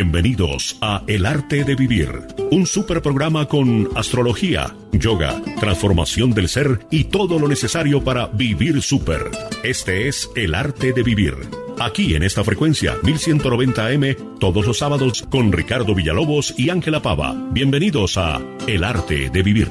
Bienvenidos a El Arte de Vivir, un super programa con astrología, yoga, transformación del ser y todo lo necesario para vivir super. Este es El Arte de Vivir. Aquí en esta frecuencia 1190M todos los sábados con Ricardo Villalobos y Ángela Pava. Bienvenidos a El Arte de Vivir.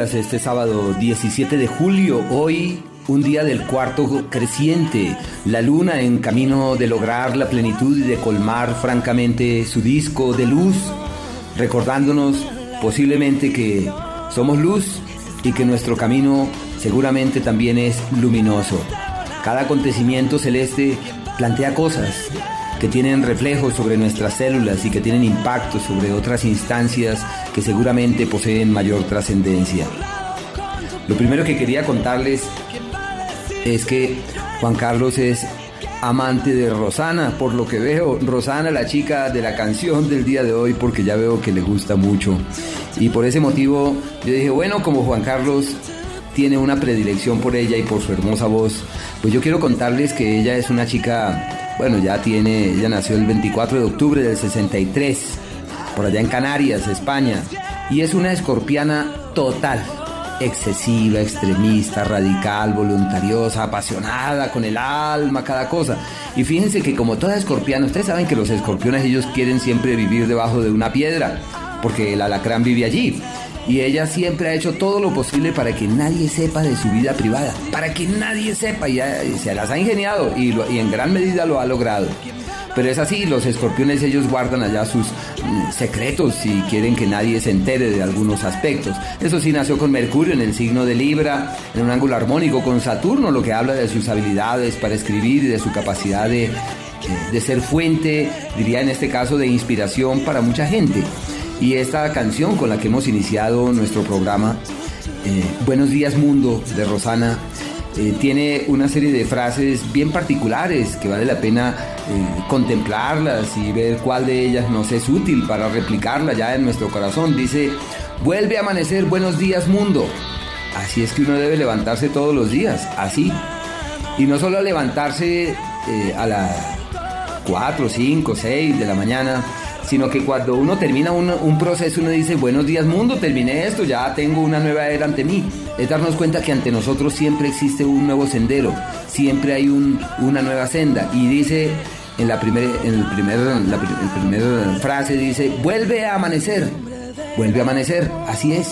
Este sábado 17 de julio. Hoy un día del cuarto creciente, la luna en camino de lograr la plenitud y de colmar francamente su disco de luz, recordándonos posiblemente que somos luz y que nuestro camino seguramente también es luminoso. Cada acontecimiento celeste plantea cosas que tienen reflejos sobre nuestras células y que tienen impacto sobre otras instancias que seguramente poseen mayor trascendencia. Lo primero que quería contarles es que Juan Carlos es amante de Rosana, por lo que veo, Rosana la chica de la canción del día de hoy, porque ya veo que le gusta mucho. Y por ese motivo yo dije, bueno, como Juan Carlos tiene una predilección por ella y por su hermosa voz, pues yo quiero contarles que ella es una chica bueno, ya tiene, ella nació el 24 de octubre del 63, por allá en Canarias, España, y es una escorpiana total, excesiva, extremista, radical, voluntariosa, apasionada, con el alma, cada cosa. Y fíjense que como toda escorpiana, ustedes saben que los escorpiones ellos quieren siempre vivir debajo de una piedra, porque el alacrán vive allí y ella siempre ha hecho todo lo posible para que nadie sepa de su vida privada, para que nadie sepa y, se las ha ingeniado y, en gran medida lo ha logrado. Pero es así, los escorpiones ellos guardan allá sus mm, secretos y quieren que nadie se entere de algunos aspectos. Eso sí nació con Mercurio en el signo de Libra, en un ángulo armónico con Saturno, lo que habla de sus habilidades para escribir y de su capacidad de, eh, de ser fuente, diría en este caso, de inspiración para mucha gente. Y esta canción con la que hemos iniciado nuestro programa, eh, Buenos días Mundo, de Rosana, eh, tiene una serie de frases bien particulares que vale la pena eh, contemplarlas y ver cuál de ellas nos es útil para replicarla ya en nuestro corazón. Dice, vuelve a amanecer, buenos días mundo. Así es que uno debe levantarse todos los días, así. Y no solo levantarse a las 4, 5, 6 de la mañana, sino que cuando uno termina un, proceso, uno dice, buenos días mundo, terminé esto, ya tengo una nueva era ante mí. Es darnos cuenta que ante nosotros siempre existe un nuevo sendero, siempre hay una nueva senda. Y dice, en la primera en primer, la, frase dice, vuelve a amanecer, vuelve a amanecer, así es.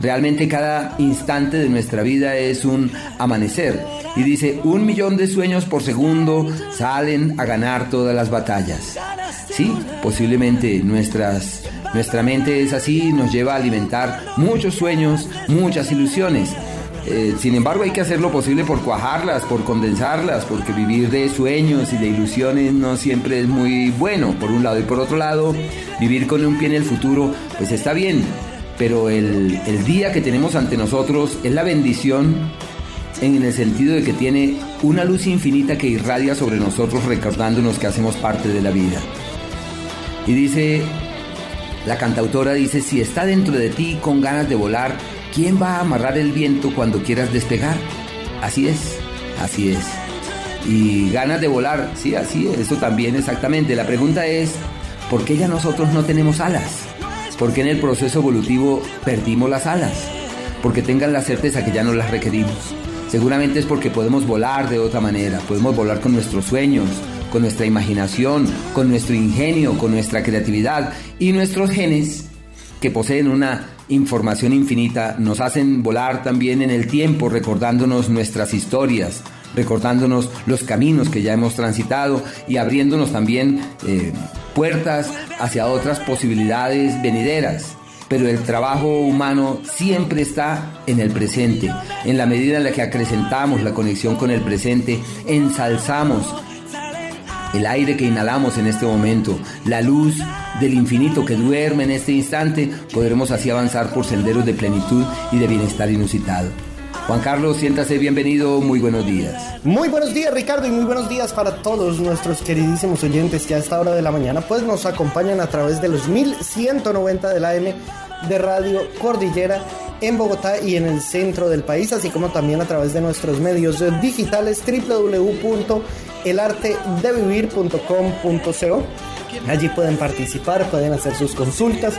Realmente cada instante de nuestra vida es un amanecer. Y dice, un millón de sueños por segundo salen a ganar todas las batallas. Sí, posiblemente nuestras, nuestra mente es así, nos lleva a alimentar muchos sueños, muchas ilusiones. Eh, sin embargo, hay que hacer lo posible por cuajarlas, por condensarlas, porque vivir de sueños y de ilusiones no siempre es muy bueno, por un lado. Y por otro lado, vivir con un pie en el futuro, pues está bien, pero el, el día que tenemos ante nosotros es la bendición en el sentido de que tiene una luz infinita que irradia sobre nosotros recordándonos que hacemos parte de la vida. Y dice, la cantautora dice, si está dentro de ti con ganas de volar, ¿quién va a amarrar el viento cuando quieras despegar? Así es, así es. Y ganas de volar, sí, así es, eso también exactamente. La pregunta es, ¿por qué ya nosotros no tenemos alas? ¿Por qué en el proceso evolutivo perdimos las alas? Porque tengan la certeza que ya no las requerimos. Seguramente es porque podemos volar de otra manera, podemos volar con nuestros sueños, con nuestra imaginación, con nuestro ingenio, con nuestra creatividad y nuestros genes que poseen una información infinita nos hacen volar también en el tiempo recordándonos nuestras historias, recordándonos los caminos que ya hemos transitado y abriéndonos también eh, puertas hacia otras posibilidades venideras. Pero el trabajo humano siempre está en el presente. En la medida en la que acrecentamos la conexión con el presente, ensalzamos el aire que inhalamos en este momento, la luz del infinito que duerme en este instante, podremos así avanzar por senderos de plenitud y de bienestar inusitado. Juan Carlos, siéntase bienvenido, muy buenos días. Muy buenos días Ricardo y muy buenos días para todos nuestros queridísimos oyentes que a esta hora de la mañana pues nos acompañan a través de los 1190 de la M de Radio Cordillera en Bogotá y en el centro del país, así como también a través de nuestros medios digitales www.elartedevivir.com.co. Allí pueden participar, pueden hacer sus consultas,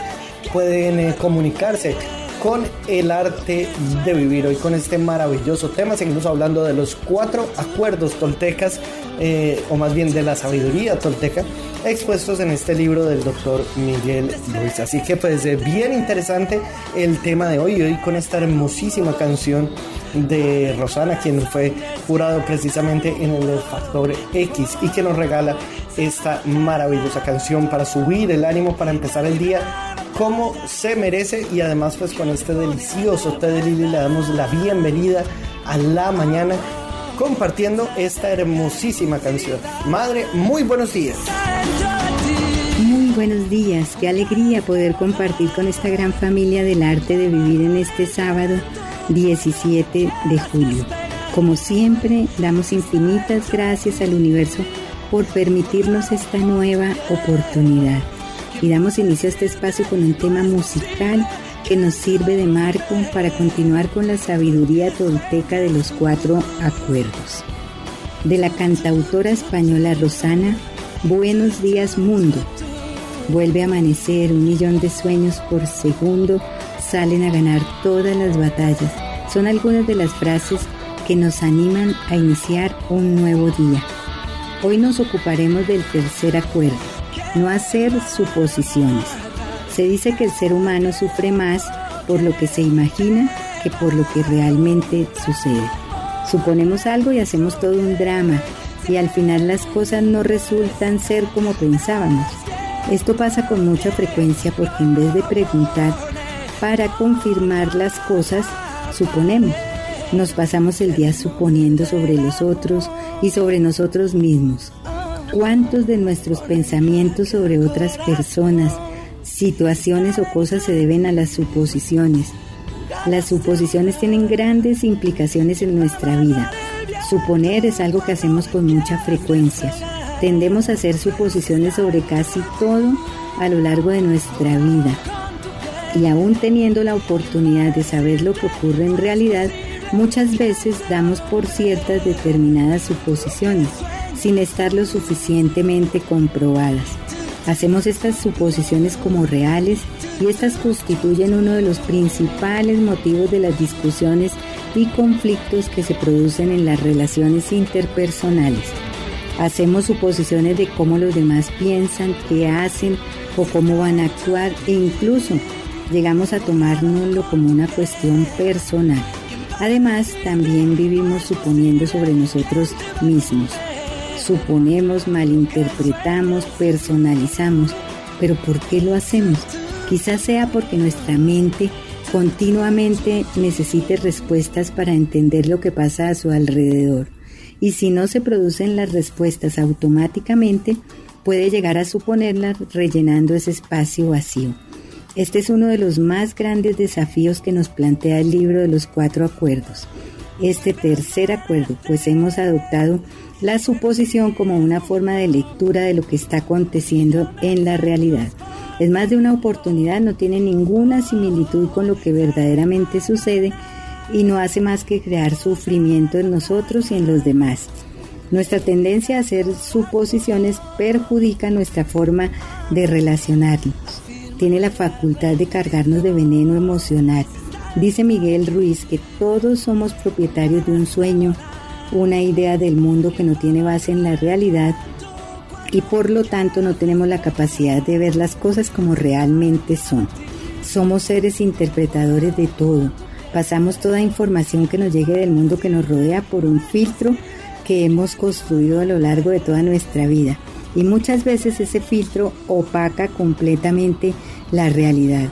pueden eh, comunicarse con el arte de vivir. Hoy con este maravilloso tema seguimos hablando de los cuatro acuerdos toltecas, eh, o más bien de la sabiduría tolteca, expuestos en este libro del doctor Miguel Luis. Así que pues eh, bien interesante el tema de hoy, hoy con esta hermosísima canción de Rosana, quien fue jurado precisamente en el Factor X y que nos regala esta maravillosa canción para subir el ánimo, para empezar el día como se merece y además pues con este delicioso té de Lili le damos la bienvenida a la mañana compartiendo esta hermosísima canción. Madre, muy buenos días. Muy buenos días, qué alegría poder compartir con esta gran familia del arte de vivir en este sábado 17 de julio. Como siempre, damos infinitas gracias al universo por permitirnos esta nueva oportunidad y damos inicio a este espacio con un tema musical que nos sirve de marco para continuar con la sabiduría tolteca de los cuatro acuerdos. De la cantautora española Rosana, Buenos días mundo. Vuelve a amanecer, un millón de sueños por segundo salen a ganar todas las batallas. Son algunas de las frases que nos animan a iniciar un nuevo día. Hoy nos ocuparemos del tercer acuerdo, no hacer suposiciones. Se dice que el ser humano sufre más por lo que se imagina que por lo que realmente sucede. Suponemos algo y hacemos todo un drama y al final las cosas no resultan ser como pensábamos. Esto pasa con mucha frecuencia porque en vez de preguntar para confirmar las cosas, suponemos. Nos pasamos el día suponiendo sobre los otros y sobre nosotros mismos. ¿Cuántos de nuestros pensamientos sobre otras personas, situaciones o cosas se deben a las suposiciones? Las suposiciones tienen grandes implicaciones en nuestra vida. Suponer es algo que hacemos con mucha frecuencia. Tendemos a hacer suposiciones sobre casi todo a lo largo de nuestra vida. Y aún teniendo la oportunidad de saber lo que ocurre en realidad, muchas veces damos por ciertas determinadas suposiciones sin estar lo suficientemente comprobadas. Hacemos estas suposiciones como reales y estas constituyen uno de los principales motivos de las discusiones y conflictos que se producen en las relaciones interpersonales. Hacemos suposiciones de cómo los demás piensan, qué hacen o cómo van a actuar e incluso llegamos a tomárnoslo como una cuestión personal. Además, también vivimos suponiendo sobre nosotros mismos suponemos, malinterpretamos, personalizamos. Pero ¿por qué lo hacemos? Quizás sea porque nuestra mente continuamente necesite respuestas para entender lo que pasa a su alrededor. Y si no se producen las respuestas automáticamente, puede llegar a suponerlas rellenando ese espacio vacío. Este es uno de los más grandes desafíos que nos plantea el libro de los cuatro acuerdos. Este tercer acuerdo, pues hemos adoptado la suposición como una forma de lectura de lo que está aconteciendo en la realidad. Es más de una oportunidad, no tiene ninguna similitud con lo que verdaderamente sucede y no hace más que crear sufrimiento en nosotros y en los demás. Nuestra tendencia a hacer suposiciones perjudica nuestra forma de relacionarnos. Tiene la facultad de cargarnos de veneno emocional. Dice Miguel Ruiz que todos somos propietarios de un sueño, una idea del mundo que no tiene base en la realidad y por lo tanto no tenemos la capacidad de ver las cosas como realmente son. Somos seres interpretadores de todo. Pasamos toda información que nos llegue del mundo que nos rodea por un filtro que hemos construido a lo largo de toda nuestra vida. Y muchas veces ese filtro opaca completamente la realidad.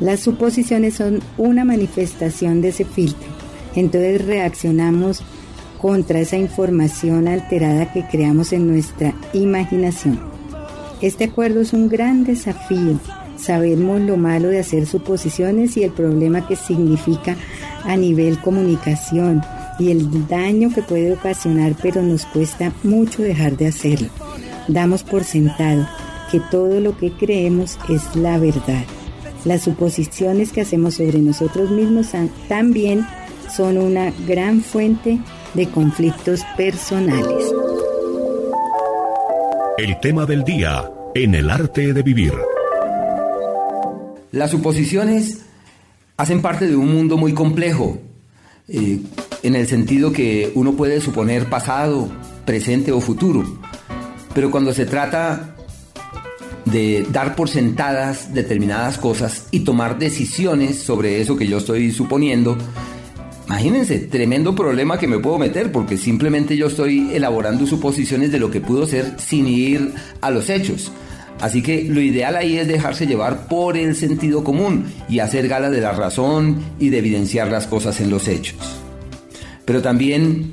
Las suposiciones son una manifestación de ese filtro. Entonces reaccionamos contra esa información alterada que creamos en nuestra imaginación. Este acuerdo es un gran desafío. Sabemos lo malo de hacer suposiciones y el problema que significa a nivel comunicación y el daño que puede ocasionar, pero nos cuesta mucho dejar de hacerlo. Damos por sentado que todo lo que creemos es la verdad. Las suposiciones que hacemos sobre nosotros mismos también son una gran fuente de conflictos personales. El tema del día en el arte de vivir. Las suposiciones hacen parte de un mundo muy complejo, eh, en el sentido que uno puede suponer pasado, presente o futuro, pero cuando se trata de dar por sentadas determinadas cosas y tomar decisiones sobre eso que yo estoy suponiendo, imagínense, tremendo problema que me puedo meter porque simplemente yo estoy elaborando suposiciones de lo que pudo ser sin ir a los hechos. Así que lo ideal ahí es dejarse llevar por el sentido común y hacer gala de la razón y de evidenciar las cosas en los hechos. Pero también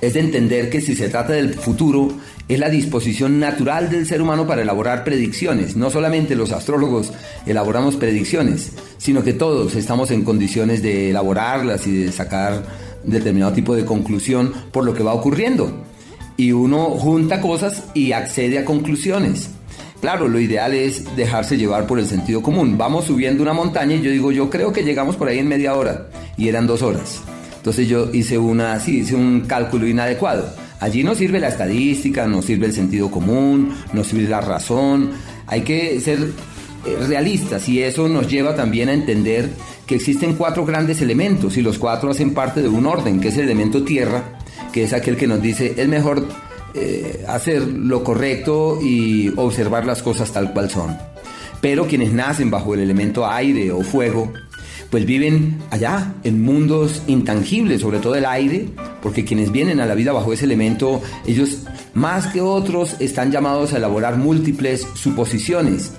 es de entender que si se trata del futuro, es la disposición natural del ser humano para elaborar predicciones. No solamente los astrólogos elaboramos predicciones, sino que todos estamos en condiciones de elaborarlas y de sacar determinado tipo de conclusión por lo que va ocurriendo. Y uno junta cosas y accede a conclusiones. Claro, lo ideal es dejarse llevar por el sentido común. Vamos subiendo una montaña y yo digo, yo creo que llegamos por ahí en media hora y eran dos horas. Entonces yo hice una, hice un cálculo inadecuado. Allí no sirve la estadística, no sirve el sentido común, no sirve la razón. Hay que ser eh, realistas y eso nos lleva también a entender que existen cuatro grandes elementos y los cuatro hacen parte de un orden, que es el elemento tierra, que es aquel que nos dice es mejor eh, hacer lo correcto y observar las cosas tal cual son. Pero quienes nacen bajo el elemento aire o fuego, pues viven allá, en mundos intangibles, sobre todo el aire, porque quienes vienen a la vida bajo ese elemento, ellos más que otros están llamados a elaborar múltiples suposiciones.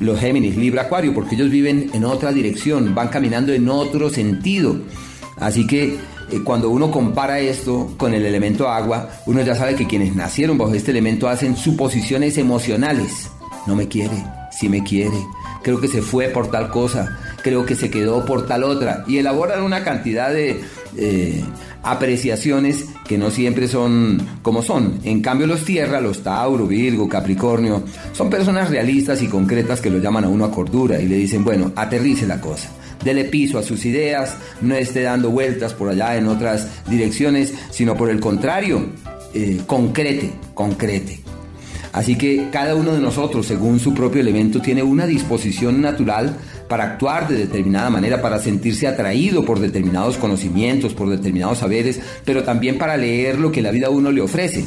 Los Géminis, Libra, Acuario, porque ellos viven en otra dirección, van caminando en otro sentido. Así que eh, cuando uno compara esto con el elemento agua, uno ya sabe que quienes nacieron bajo este elemento hacen suposiciones emocionales. No me quiere, sí me quiere, creo que se fue por tal cosa, creo que se quedó por tal otra. Y elaboran una cantidad de eh, apreciaciones que no siempre son como son. En cambio los tierra, los Tauro, Virgo, Capricornio, son personas realistas y concretas que lo llaman a uno a cordura y le dicen, bueno, aterrice la cosa dele piso a sus ideas, no esté dando vueltas por allá en otras direcciones, sino por el contrario, eh, concrete, concrete. Así que cada uno de nosotros, según su propio elemento, tiene una disposición natural para actuar de determinada manera, para sentirse atraído por determinados conocimientos, por determinados saberes, pero también para leer lo que la vida a uno le ofrece.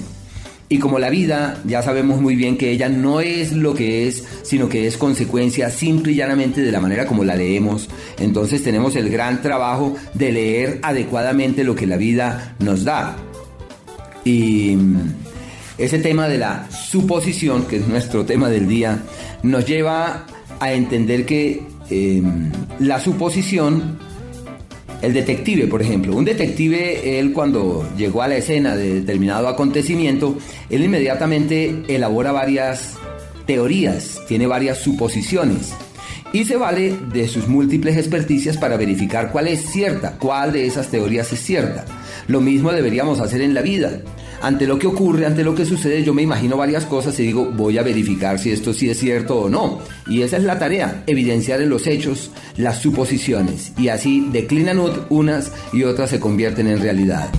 Y como la vida, ya sabemos muy bien que ella no es lo que es, sino que es consecuencia simple y llanamente de la manera como la leemos. Entonces tenemos el gran trabajo de leer adecuadamente lo que la vida nos da. Y ese tema de la suposición, que es nuestro tema del día, nos lleva a entender que em, la suposición el detective, por ejemplo, un detective, él cuando llegó a la escena de determinado acontecimiento, él inmediatamente elabora varias teorías, tiene varias suposiciones y se vale de sus múltiples experticias para verificar cuál es cierta, cuál de esas teorías es cierta. Lo mismo deberíamos hacer en la vida ante lo que ocurre, ante lo que sucede, yo me imagino varias cosas y digo, voy a verificar si esto sí es cierto o no. Y esa es la tarea, evidenciar en los hechos las suposiciones. Y así declinan unas y otras se convierten en realidad.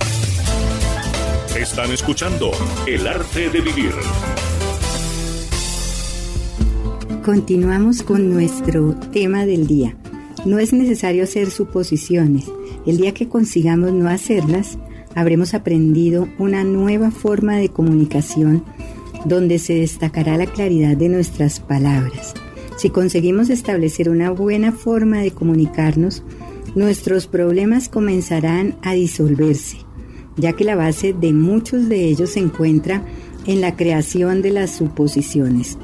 Están escuchando El arte de vivir. Continuamos con nuestro tema del día. No es necesario hacer suposiciones. El día que consigamos no hacerlas, habremos aprendido una nueva forma de comunicación donde se destacará la claridad de nuestras palabras. Si conseguimos establecer una buena forma de comunicarnos, nuestros problemas comenzarán a disolverse, ya que la base de muchos de ellos se encuentra en la creación de las suposiciones.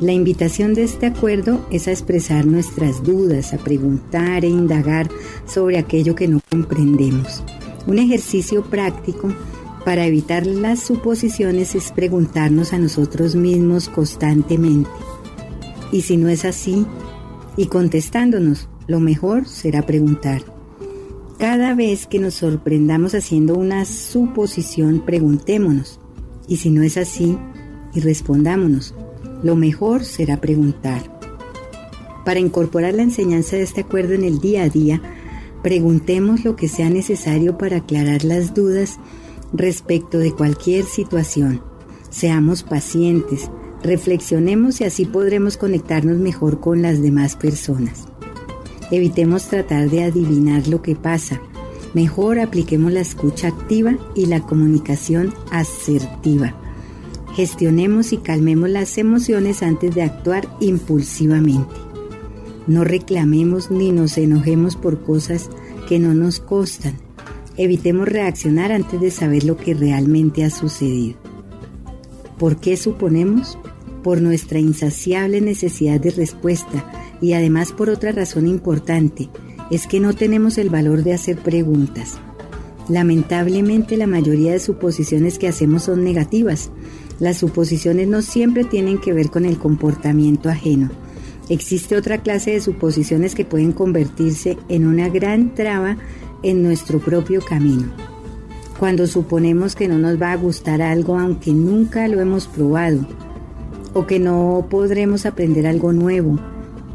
La invitación de este acuerdo es a expresar nuestras dudas, a preguntar e indagar sobre aquello que no comprendemos. Un ejercicio práctico para evitar las suposiciones es preguntarnos a nosotros mismos constantemente. Y si no es así, y contestándonos, lo mejor será preguntar, Cada vez que nos sorprendamos haciendo una suposición, preguntémonos. Y si no es así, y respondámonos. Lo mejor será preguntar. Para incorporar la enseñanza de este acuerdo en el día a día, preguntemos lo que sea necesario para aclarar las dudas respecto de cualquier situación. Seamos pacientes, reflexionemos y así podremos conectarnos mejor con las demás personas. Evitemos tratar de adivinar lo que pasa. Mejor apliquemos la escucha activa y la comunicación asertiva. Gestionemos y calmemos las emociones antes de actuar impulsivamente. No reclamemos ni nos enojemos por cosas que no nos costan. Evitemos reaccionar antes de saber lo que realmente ha sucedido. ¿Por qué suponemos? Por nuestra insaciable necesidad de respuesta y además por otra razón importante, es que no tenemos el valor de hacer preguntas. Lamentablemente la mayoría de suposiciones que hacemos son negativas las suposiciones no siempre tienen que ver con el comportamiento ajeno. Existe otra clase de suposiciones que pueden convertirse en una gran traba en nuestro propio camino. Cuando suponemos que no nos va a gustar algo aunque nunca lo hemos probado, o que no podremos aprender algo nuevo,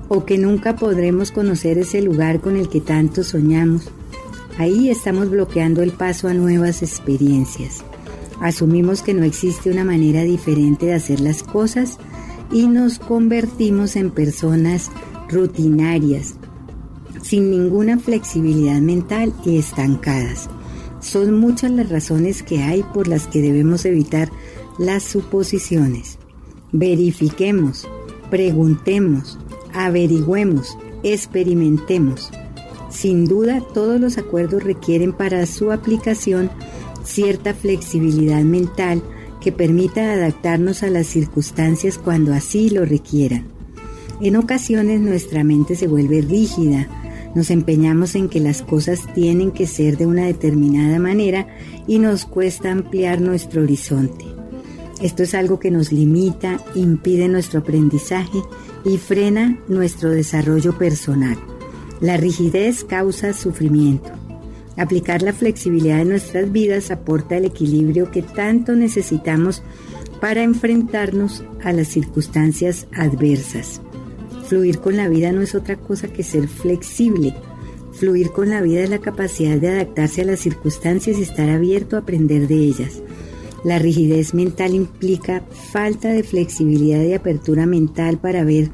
o que nunca podremos conocer ese lugar con el que tanto soñamos, ahí estamos bloqueando el paso a nuevas experiencias. Asumimos que no existe una manera diferente de hacer las cosas y nos convertimos en personas rutinarias, sin ninguna flexibilidad mental y estancadas. Son muchas las razones que hay por las que debemos evitar las suposiciones. Verifiquemos, preguntemos, averigüemos, experimentemos. Sin duda, todos los acuerdos requieren para su aplicación cierta flexibilidad mental que permita adaptarnos a las circunstancias cuando así lo requieran. En ocasiones nuestra mente se vuelve rígida, nos empeñamos en que las cosas tienen que ser de una determinada manera y nos cuesta ampliar nuestro horizonte. Esto es algo que nos limita, impide nuestro aprendizaje y frena nuestro desarrollo personal. La rigidez causa sufrimiento. Aplicar la flexibilidad en nuestras vidas aporta el equilibrio que tanto necesitamos para enfrentarnos a las circunstancias adversas. Fluir con la vida no es otra cosa que ser flexible. Fluir con la vida es la capacidad de adaptarse a las circunstancias y estar abierto a aprender de ellas. La rigidez mental implica falta de flexibilidad y apertura mental para ver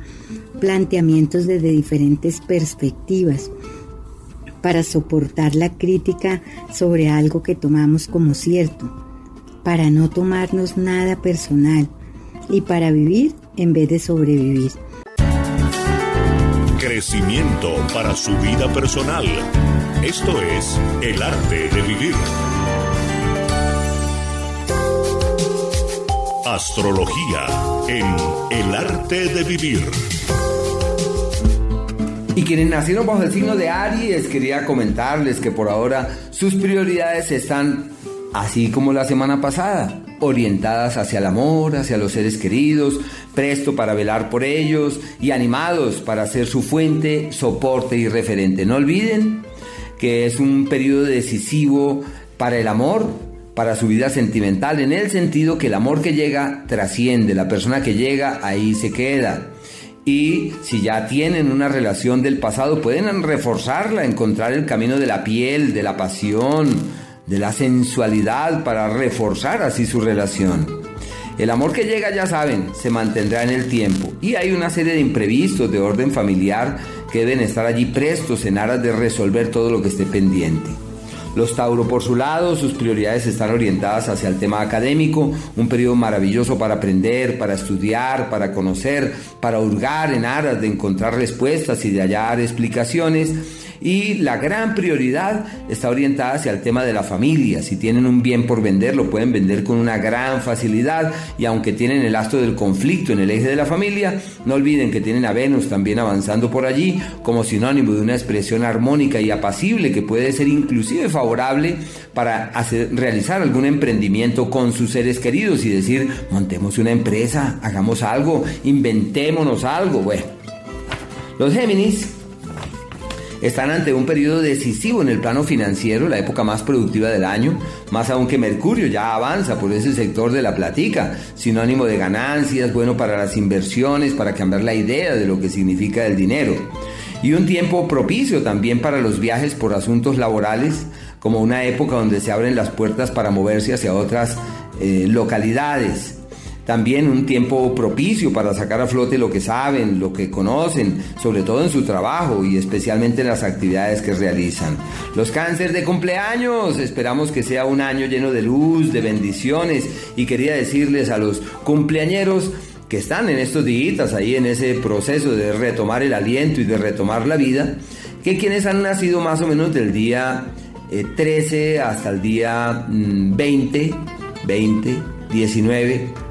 planteamientos desde diferentes perspectivas para soportar la crítica sobre algo que tomamos como cierto, para no tomarnos nada personal y para vivir en vez de sobrevivir. Crecimiento para su vida personal. Esto es el arte de vivir. Astrología en el arte de vivir. Y quienes nacieron bajo el signo de Aries, quería comentarles que por ahora sus prioridades están, así como la semana pasada, orientadas hacia el amor, hacia los seres queridos, presto para velar por ellos y animados para ser su fuente, soporte y referente. No olviden que es un periodo decisivo para el amor, para su vida sentimental, en el sentido que el amor que llega trasciende, la persona que llega ahí se queda y si ya tienen una relación del pasado pueden reforzarla, encontrar el camino de la piel, de la pasión, de la sensualidad para reforzar así su relación. El amor que llega, ya saben, se mantendrá en el tiempo y hay una serie de imprevistos de orden familiar que deben estar allí prestos en aras de resolver todo lo que esté pendiente. Los Tauro por su lado, sus prioridades están orientadas hacia el tema académico, un periodo maravilloso para aprender, para estudiar, para conocer, para hurgar en aras de encontrar respuestas y de hallar explicaciones y la gran prioridad está orientada hacia el tema de la familia. Si tienen un bien por vender, lo pueden vender con una gran facilidad y aunque tienen el astro del conflicto en el eje de la familia, no olviden que tienen a Venus también avanzando por allí como sinónimo de una expresión armónica y apacible que puede ser inclusive favorable para hacer, realizar algún emprendimiento con sus seres queridos y decir, montemos una empresa, hagamos algo, inventémonos algo. Bueno, los Géminis Están ante un periodo decisivo en el plano financiero, la época más productiva del año, más aún que Mercurio ya avanza por ese sector de la platica, sinónimo de ganancias, bueno para las inversiones, para cambiar la idea de lo que significa el dinero. Y un tiempo propicio también para los viajes por asuntos laborales, como una época donde se abren las puertas para moverse hacia otras eh, localidades. También un tiempo propicio para sacar a flote lo que saben, lo que conocen, sobre todo en su trabajo y especialmente en las actividades que realizan. Los cánceres de cumpleaños, esperamos que sea un año lleno de luz, de bendiciones y quería decirles a los cumpleañeros que están en estos días ahí en ese proceso de retomar el aliento y de retomar la vida, que quienes han nacido más o menos del día 13 eh, hasta el día 20, 20, 19,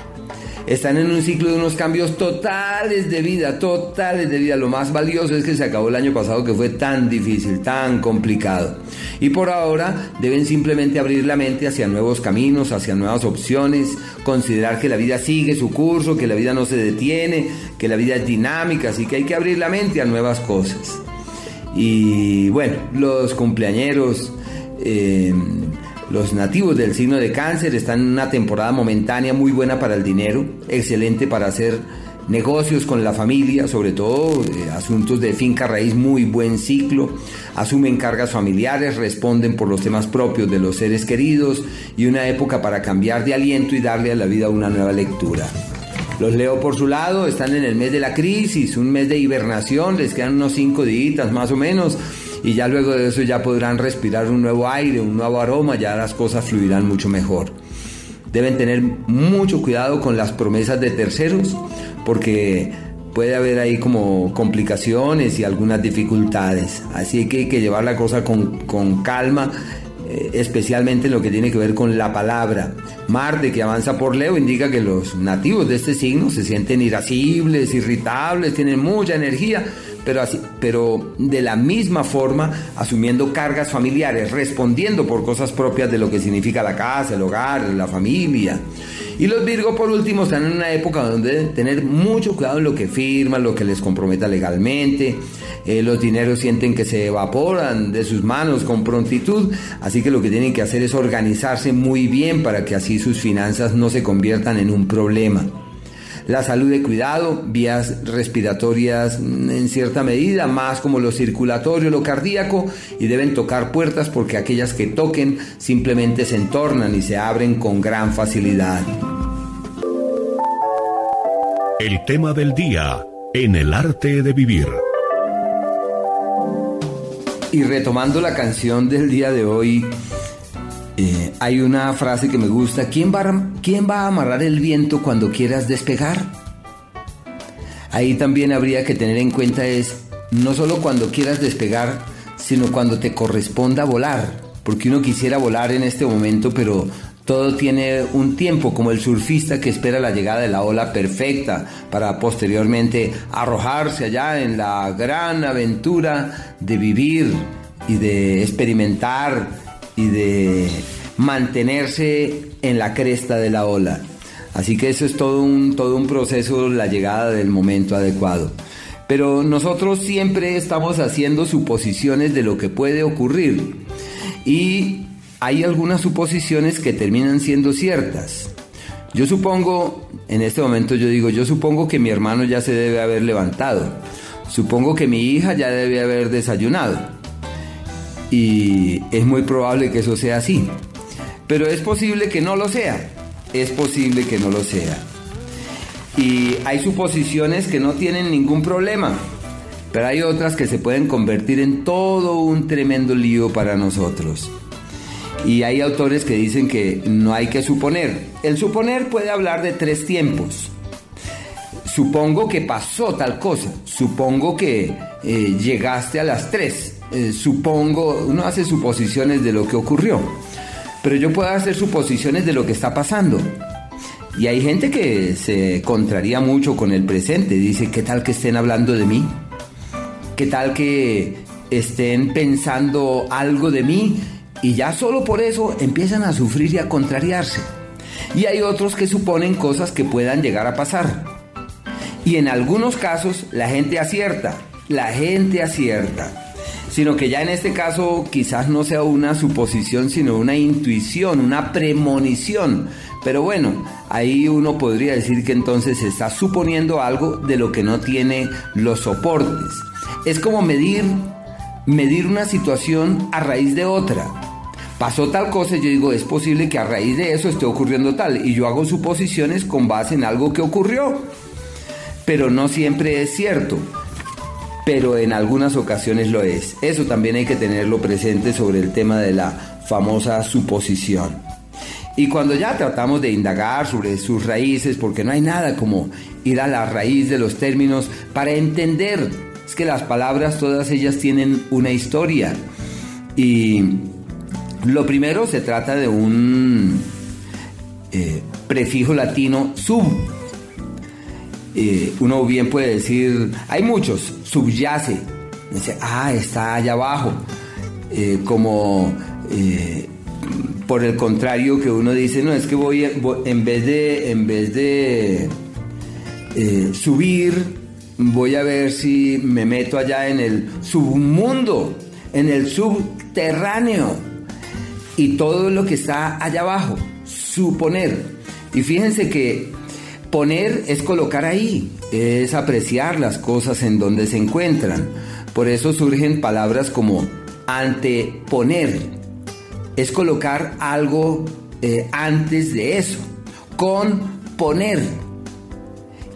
están en un ciclo de unos cambios totales de vida, totales de vida. Lo más valioso es que se acabó el año pasado que fue tan difícil, tan complicado. Y por ahora deben simplemente abrir la mente hacia nuevos caminos, hacia nuevas opciones, considerar que la vida sigue su curso, que la vida no se detiene, que la vida es dinámica, así que hay que abrir la mente a nuevas cosas. Y bueno, los cumpleañeros... Eh, los nativos del signo de cáncer están en una temporada momentánea muy buena para el dinero, excelente para hacer negocios con la familia, sobre todo eh, asuntos de finca raíz, muy buen ciclo, asumen cargas familiares, responden por los temas propios de los seres queridos y una época para cambiar de aliento y darle a la vida una nueva lectura. Los leo por su lado, están en el mes de la crisis, un mes de hibernación, les quedan unos cinco días más o menos y ya luego de eso ya podrán respirar un nuevo aire, un nuevo aroma, ya las cosas fluirán mucho mejor. Deben tener mucho cuidado con las promesas de terceros porque puede haber ahí como complicaciones y algunas dificultades. Así que hay que llevar la cosa con, con calma, eh, especialmente en lo que tiene que ver con la palabra. Marte que avanza por Leo indica que los nativos de este signo se sienten irascibles, irritables, tienen mucha energía, pero, así, pero de la misma forma asumiendo cargas familiares, respondiendo por cosas propias de lo que significa la casa, el hogar, la familia. Y los Virgo, por último, están en una época donde deben tener mucho cuidado en lo que firman, lo que les comprometa legalmente. Eh, los dineros sienten que se evaporan de sus manos con prontitud, así que lo que tienen que hacer es organizarse muy bien para que así sus finanzas no se conviertan en un problema la salud de cuidado, vías respiratorias mm, en cierta medida, más como lo circulatorio, lo cardíaco, y deben tocar puertas porque aquellas que toquen simplemente se entornan y se abren con gran facilidad. El tema del día en el arte de vivir. Y retomando la canción del día de hoy, eh, hay una frase que me gusta, ¿Quién va, ¿quién va a amarrar el viento cuando quieras despegar? Ahí también habría que tener en cuenta es, no solo cuando quieras despegar, sino cuando te corresponda volar, porque uno quisiera volar en este momento, pero todo tiene un tiempo, como el surfista que espera la llegada de la ola perfecta para posteriormente arrojarse allá en la gran aventura de vivir y de experimentar y de mantenerse en la cresta de la ola. Así que eso es todo un, todo un proceso, la llegada del momento adecuado. Pero nosotros siempre estamos haciendo suposiciones de lo que puede ocurrir. Y hay algunas suposiciones que terminan siendo ciertas. Yo supongo, en este momento yo digo, yo supongo que mi hermano ya se debe haber levantado. Supongo que mi hija ya debe haber desayunado y es muy probable que eso sea así. Pero es posible que no lo sea. Es posible que no lo sea. Y hay suposiciones que no tienen ningún problema. Pero hay otras que se pueden convertir en todo un tremendo lío para nosotros. Y hay autores que dicen que no hay que suponer. El suponer puede hablar de tres tiempos. Supongo que pasó tal cosa. Supongo que eh, llegaste a las tres eh, supongo, uno hace suposiciones de lo que ocurrió, pero yo puedo hacer suposiciones de lo que está pasando. Y hay gente que se contraría mucho con el presente, dice, ¿qué tal que estén hablando de mí? ¿Qué tal que estén pensando algo de mí? Y ya solo por eso empiezan a sufrir y a contrariarse. Y hay otros que suponen cosas que puedan llegar a pasar. Y en algunos casos la gente acierta, la gente acierta. Sino que ya en este caso quizás no sea una suposición, sino una intuición, una premonición. Pero bueno, ahí uno podría decir que entonces se está suponiendo algo de lo que no tiene los soportes. Es como medir, medir una situación a raíz de otra. Pasó tal cosa y yo digo, es posible que a raíz de eso esté ocurriendo tal. Y yo hago suposiciones con base en algo que ocurrió. Pero no siempre es cierto pero en algunas ocasiones lo es. Eso también hay que tenerlo presente sobre el tema de la famosa suposición. Y cuando ya tratamos de indagar sobre sus raíces, porque no hay nada como ir a la raíz de los términos para entender, es que las palabras todas ellas tienen una historia. Y lo primero se trata de un eh, prefijo latino sub, eh, uno bien puede decir, hay muchos, subyace, dice, ah, está allá abajo, eh, como eh, por el contrario que uno dice, no, es que voy, en vez de, en vez de subir, voy a ver si me meto allá en el submundo, en el subterráneo, y todo lo que está allá abajo, suponer. Y fíjense que Poner es colocar ahí, es apreciar las cosas en donde se encuentran. Por eso surgen palabras como anteponer, es colocar algo eh, antes de eso. Componer,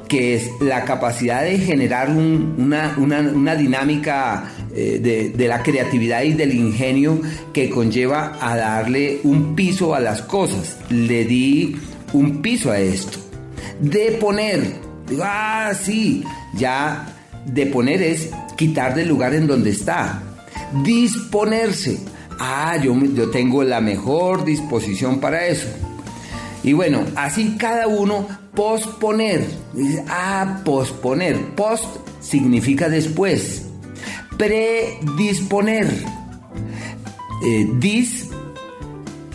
que es la capacidad de generar una, dinámica eh, de, de, la creatividad y del ingenio que conlleva a darle un piso a las cosas. Le di un piso a esto. Deponer. Ah, sí, ya deponer es quitar del lugar en donde está. Disponerse. Ah, yo, yo tengo la mejor disposición para eso. Y bueno, así cada uno posponer. Ah, posponer. Post significa después. Predisponer. Eh, dis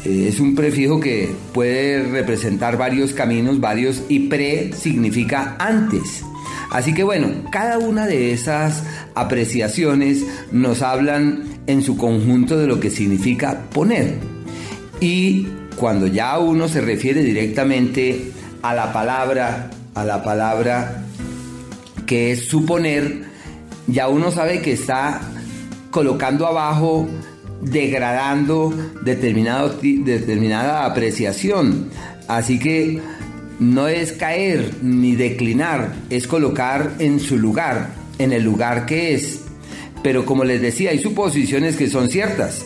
eh, es un prefijo que puede representar varios caminos, varios, y pre significa antes. Así que bueno, cada una de esas apreciaciones nos hablan en su conjunto de lo que significa poner. Y cuando ya uno se refiere directamente a la palabra, a la palabra que es suponer, ya uno sabe que está colocando abajo degradando determinado, determinada apreciación. Así que no es caer ni declinar, es colocar en su lugar, en el lugar que es. Pero como les decía, hay suposiciones que son ciertas.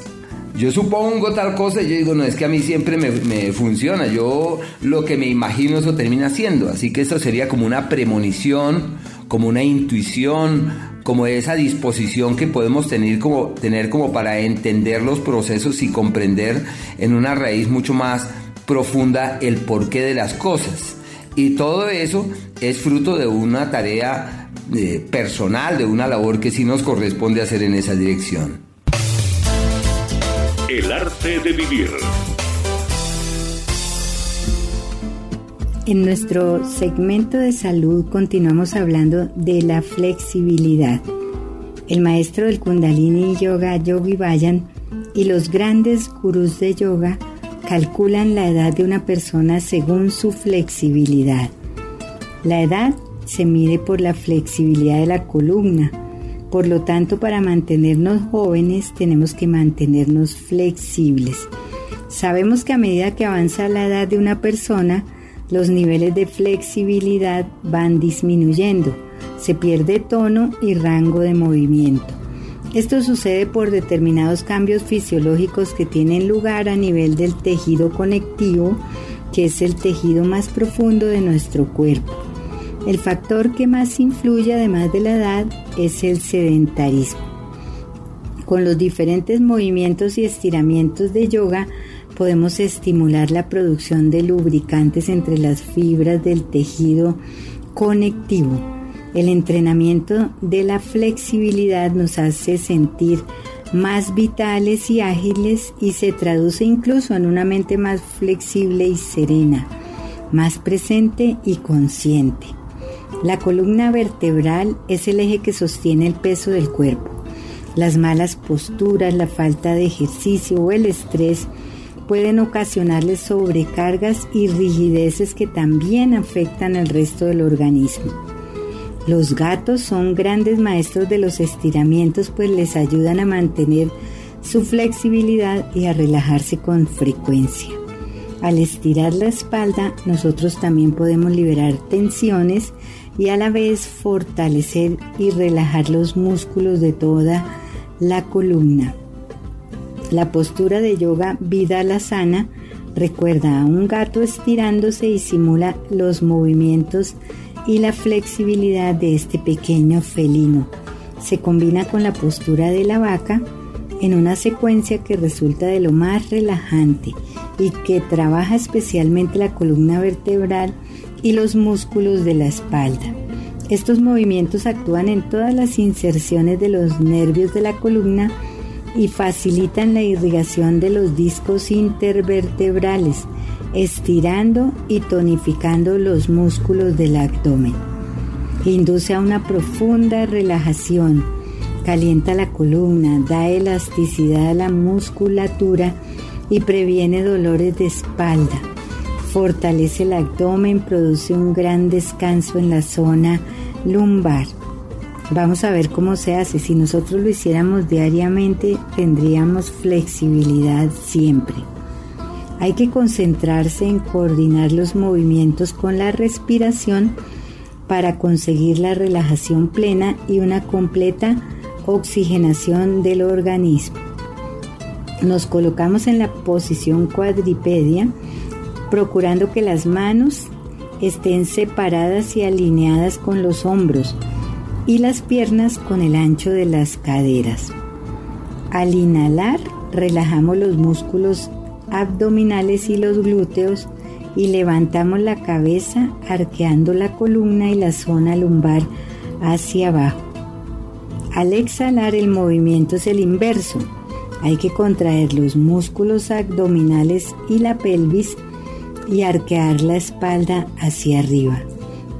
Yo supongo tal cosa y yo digo, no, es que a mí siempre me, me, funciona. Yo lo que me imagino eso termina siendo. Así que eso sería como una premonición, como una intuición, como esa disposición que podemos tener como, tener como para entender los procesos y comprender en una raíz mucho más profunda el porqué de las cosas. Y todo eso es fruto de una tarea eh, personal, de una labor que sí nos corresponde hacer en esa dirección. El arte de vivir. En nuestro segmento de salud continuamos hablando de la flexibilidad. El maestro del Kundalini Yoga, Yogi Bayan, y los grandes gurús de yoga calculan la edad de una persona según su flexibilidad. La edad se mide por la flexibilidad de la columna. Por lo tanto, para mantenernos jóvenes tenemos que mantenernos flexibles. Sabemos que a medida que avanza la edad de una persona, los niveles de flexibilidad van disminuyendo, se pierde tono y rango de movimiento. Esto sucede por determinados cambios fisiológicos que tienen lugar a nivel del tejido conectivo, que es el tejido más profundo de nuestro cuerpo. El factor que más influye además de la edad es el sedentarismo. Con los diferentes movimientos y estiramientos de yoga podemos estimular la producción de lubricantes entre las fibras del tejido conectivo. El entrenamiento de la flexibilidad nos hace sentir más vitales y ágiles y se traduce incluso en una mente más flexible y serena, más presente y consciente. La columna vertebral es el eje que sostiene el peso del cuerpo. Las malas posturas, la falta de ejercicio o el estrés pueden ocasionarles sobrecargas y rigideces que también afectan al resto del organismo. Los gatos son grandes maestros de los estiramientos pues les ayudan a mantener su flexibilidad y a relajarse con frecuencia. Al estirar la espalda, nosotros también podemos liberar tensiones y a la vez fortalecer y relajar los músculos de toda la columna. La postura de yoga vida la sana recuerda a un gato estirándose y simula los movimientos y la flexibilidad de este pequeño felino. Se combina con la postura de la vaca en una secuencia que resulta de lo más relajante y que trabaja especialmente la columna vertebral y los músculos de la espalda. Estos movimientos actúan en todas las inserciones de los nervios de la columna y facilitan la irrigación de los discos intervertebrales, estirando y tonificando los músculos del abdomen. Induce a una profunda relajación, calienta la columna, da elasticidad a la musculatura y previene dolores de espalda. Fortalece el abdomen, produce un gran descanso en la zona lumbar. Vamos a ver cómo se hace. Si nosotros lo hiciéramos diariamente, tendríamos flexibilidad siempre. Hay que concentrarse en coordinar los movimientos con la respiración para conseguir la relajación plena y una completa oxigenación del organismo. Nos colocamos en la posición cuadripedia, procurando que las manos estén separadas y alineadas con los hombros y las piernas con el ancho de las caderas. Al inhalar, relajamos los músculos abdominales y los glúteos y levantamos la cabeza arqueando la columna y la zona lumbar hacia abajo. Al exhalar el movimiento es el inverso. Hay que contraer los músculos abdominales y la pelvis y arquear la espalda hacia arriba.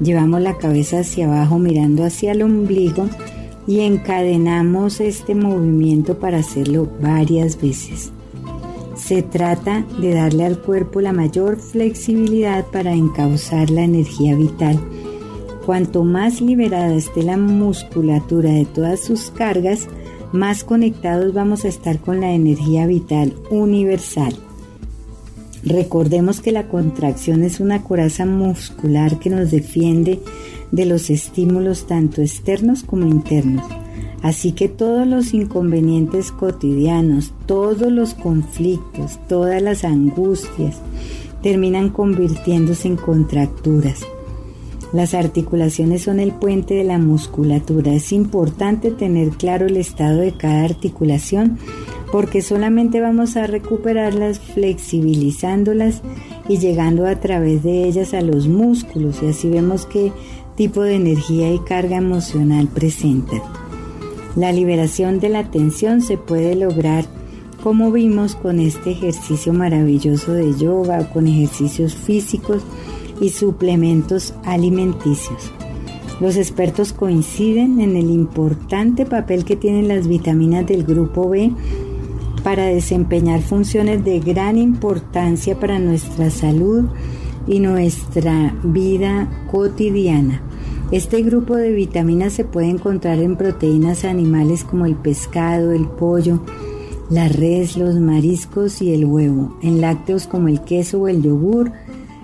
Llevamos la cabeza hacia abajo mirando hacia el ombligo y encadenamos este movimiento para hacerlo varias veces. Se trata de darle al cuerpo la mayor flexibilidad para encauzar la energía vital. Cuanto más liberada esté la musculatura de todas sus cargas, más conectados vamos a estar con la energía vital universal. Recordemos que la contracción es una coraza muscular que nos defiende de los estímulos tanto externos como internos. Así que todos los inconvenientes cotidianos, todos los conflictos, todas las angustias terminan convirtiéndose en contracturas. Las articulaciones son el puente de la musculatura. Es importante tener claro el estado de cada articulación porque solamente vamos a recuperarlas flexibilizándolas y llegando a través de ellas a los músculos y así vemos qué tipo de energía y carga emocional presentan. La liberación de la tensión se puede lograr como vimos con este ejercicio maravilloso de yoga con ejercicios físicos y suplementos alimenticios. Los expertos coinciden en el importante papel que tienen las vitaminas del grupo B para desempeñar funciones de gran importancia para nuestra salud y nuestra vida cotidiana. Este grupo de vitaminas se puede encontrar en proteínas animales como el pescado, el pollo, la res, los mariscos y el huevo, en lácteos como el queso o el yogur,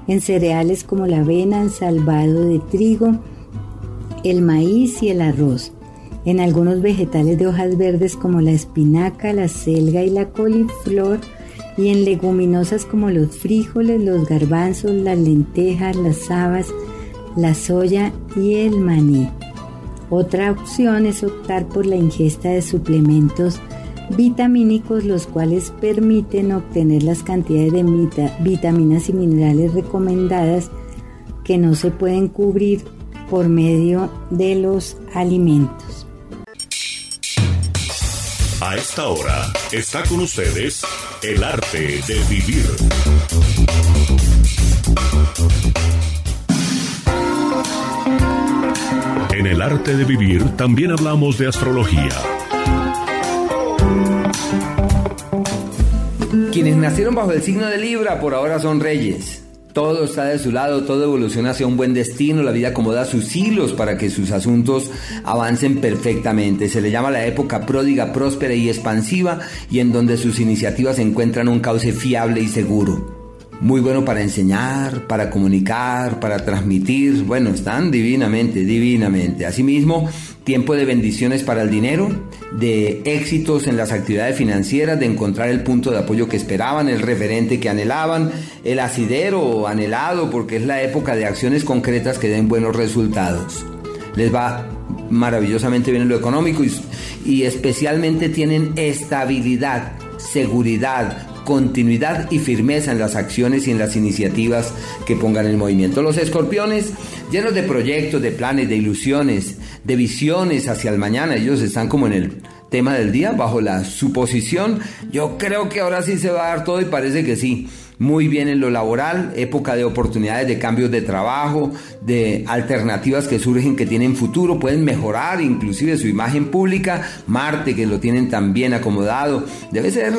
en cereales como la avena, el salvado de trigo, el maíz y el arroz en algunos vegetales de hojas verdes como la espinaca, la selga y la coliflor, y en leguminosas como los frijoles, los garbanzos, las lentejas, las habas, la soya y el maní. Otra opción es optar por la ingesta de suplementos vitamínicos los cuales permiten obtener las cantidades de vitaminas y minerales recomendadas que no se pueden cubrir por medio de los alimentos. A esta hora está con ustedes el arte de vivir. En el arte de vivir también hablamos de astrología. Quienes nacieron bajo el signo de Libra por ahora son reyes. Todo está de su lado, todo evoluciona hacia un buen destino, la vida acomoda sus hilos para que sus asuntos avancen perfectamente. Se le llama la época pródiga, próspera y expansiva y en donde sus iniciativas encuentran un cauce fiable y seguro muy bueno para enseñar, para comunicar, para transmitir. Bueno, están divinamente, divinamente. Asimismo, tiempo de bendiciones para el dinero, de éxitos en las actividades financieras, de encontrar el punto de apoyo que esperaban, el referente que anhelaban, el asidero anhelado, porque es la época de acciones concretas que den buenos resultados. Les va maravillosamente bien en lo económico y, y especialmente tienen estabilidad, seguridad, continuidad y firmeza en las acciones y en las iniciativas que pongan en movimiento. Los escorpiones, llenos de proyectos, de planes, de ilusiones, de visiones hacia el mañana, ellos están como en el tema del día, bajo la suposición, yo creo que ahora sí se va a dar todo y parece que sí muy bien en lo laboral, época de oportunidades de cambios de trabajo, de alternativas que surgen que tienen futuro, pueden mejorar inclusive su imagen pública, Marte que lo tienen tan bien acomodado, debe ser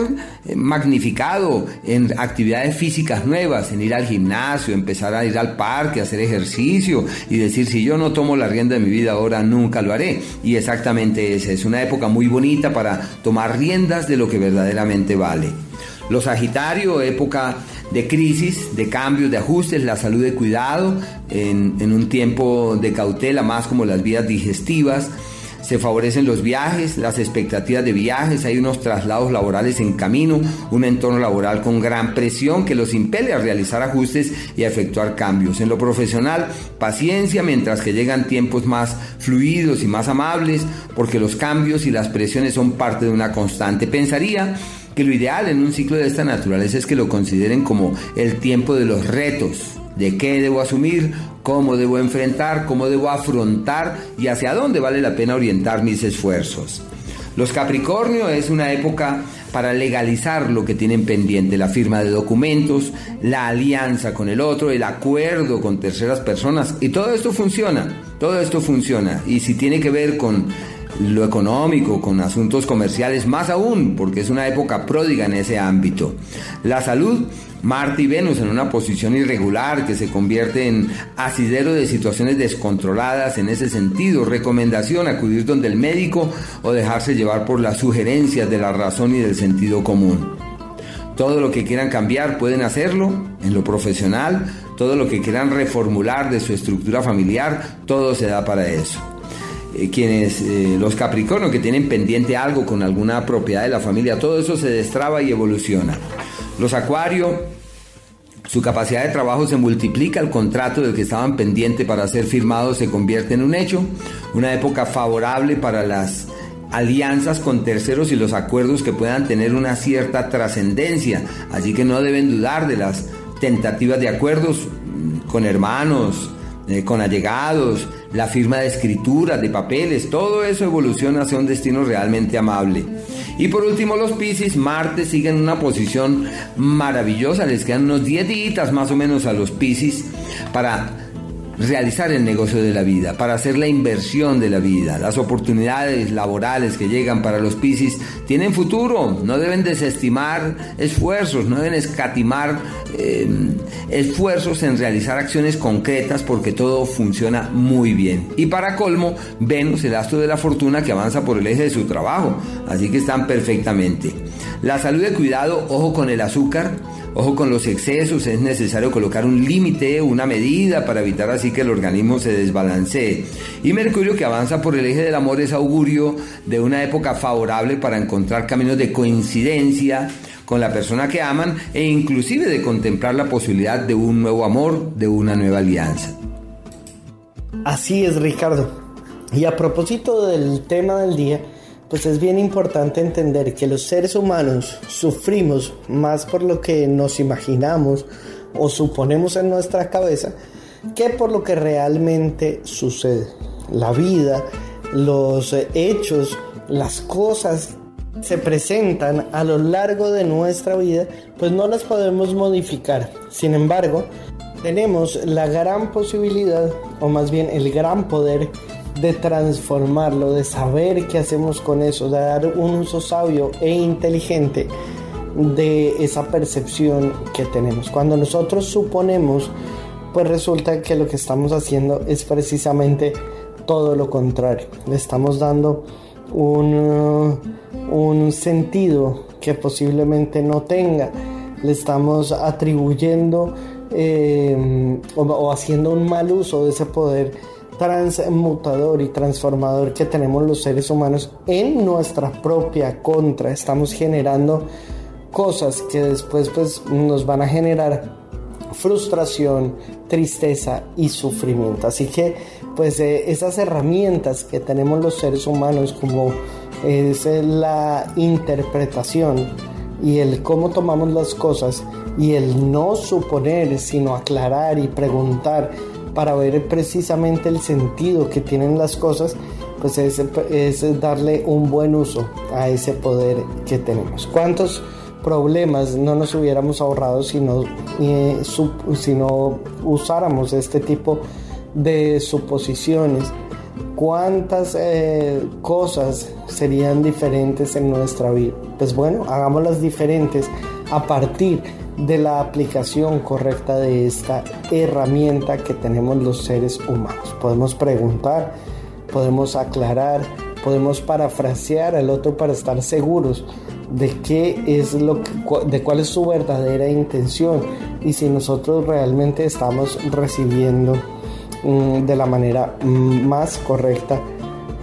eh, magnificado en actividades físicas nuevas, en ir al gimnasio, empezar a ir al parque, hacer ejercicio y decir si yo no tomo la rienda de mi vida ahora nunca lo haré. Y exactamente esa es una época muy bonita para tomar riendas de lo que verdaderamente vale. Los Sagitario, época de crisis, de cambios, de ajustes, la salud de cuidado, en, en un tiempo de cautela, más como las vías digestivas. Se favorecen los viajes, las expectativas de viajes, hay unos traslados laborales en camino, un entorno laboral con gran presión que los impele a realizar ajustes y a efectuar cambios. En lo profesional, paciencia mientras que llegan tiempos más fluidos y más amables, porque los cambios y las presiones son parte de una constante. Pensaría que lo ideal en un ciclo de esta naturaleza es que lo consideren como el tiempo de los retos, de qué debo asumir, cómo debo enfrentar, cómo debo afrontar y hacia dónde vale la pena orientar mis esfuerzos. Los Capricornio es una época para legalizar lo que tienen pendiente, la firma de documentos, la alianza con el otro, el acuerdo con terceras personas. Y todo esto funciona, todo esto funciona. Y si tiene que ver con lo económico, con asuntos comerciales, más aún, porque es una época pródiga en ese ámbito. La salud, Marte y Venus en una posición irregular que se convierte en asidero de situaciones descontroladas en ese sentido. Recomendación, acudir donde el médico o dejarse llevar por las sugerencias de la razón y del sentido común. Todo lo que quieran cambiar pueden hacerlo en lo profesional, todo lo que quieran reformular de su estructura familiar, todo se da para eso. Eh, quienes, eh, los Capricornios que tienen pendiente algo con alguna propiedad de la familia, todo eso se destraba y evoluciona. Los Acuario, su capacidad de trabajo se multiplica, el contrato del que estaban pendiente para ser firmado se convierte en un hecho, una época favorable para las alianzas con terceros y los acuerdos que puedan tener una cierta trascendencia, así que no deben dudar de las tentativas de acuerdos con hermanos, eh, con allegados, la firma de escrituras, de papeles, todo eso evoluciona hacia un destino realmente amable. Y por último los Piscis, Marte sigue en una posición maravillosa, les quedan unos 10 días más o menos a los Piscis para realizar el negocio de la vida, para hacer la inversión de la vida. Las oportunidades laborales que llegan para los Piscis tienen futuro, no deben desestimar esfuerzos, no deben escatimar em, esfuerzos en realizar acciones concretas porque todo funciona muy bien. Y para colmo, Venus, el astro de la fortuna que avanza por el eje de su trabajo, así que están perfectamente. La salud de cuidado, ojo con el azúcar, Ojo con los excesos, es necesario colocar un límite, una medida para evitar así que el organismo se desbalancee. Y Mercurio que avanza por el eje del amor es augurio de una época favorable para encontrar caminos de coincidencia con la persona que aman e inclusive de contemplar la posibilidad de un nuevo amor, de una nueva alianza. Así es, Ricardo. Y a propósito del tema del día, pues es bien importante entender que los seres humanos sufrimos más por lo que nos imaginamos o suponemos en nuestra cabeza que por lo que realmente sucede. La vida, los hechos, las cosas se presentan a lo largo de nuestra vida, pues no las podemos modificar. Sin embargo, tenemos la gran posibilidad, o más bien el gran poder, de transformarlo, de saber qué hacemos con eso, de dar un uso sabio e inteligente de esa percepción que tenemos. Cuando nosotros suponemos, pues resulta que lo que estamos haciendo es precisamente todo lo contrario. Le estamos dando un, un sentido que posiblemente no tenga. Le estamos atribuyendo eh, o, haciendo un mal uso de ese poder transmutador y transformador que tenemos los seres humanos en nuestra propia contra. Estamos generando cosas que después pues, nos van a generar frustración, tristeza y sufrimiento. Así que pues eh, esas herramientas que tenemos los seres humanos como es la interpretación y el cómo tomamos las cosas y el no suponer, sino aclarar y preguntar para ver precisamente el sentido que tienen las cosas, pues es, es darle un buen uso a ese poder que tenemos. ¿Cuántos problemas no nos hubiéramos ahorrado si no, eh, si no usáramos este tipo de suposiciones? ¿Cuántas eh, cosas serían diferentes en nuestra vida? Pues bueno, hagámoslas diferentes a partir de la aplicación correcta de esta herramienta que tenemos los seres humanos. Podemos preguntar, podemos aclarar, podemos parafrasear al otro para estar seguros de qué es lo de cuál es su verdadera intención y si nosotros realmente estamos recibiendo mm, de la manera mm, más correcta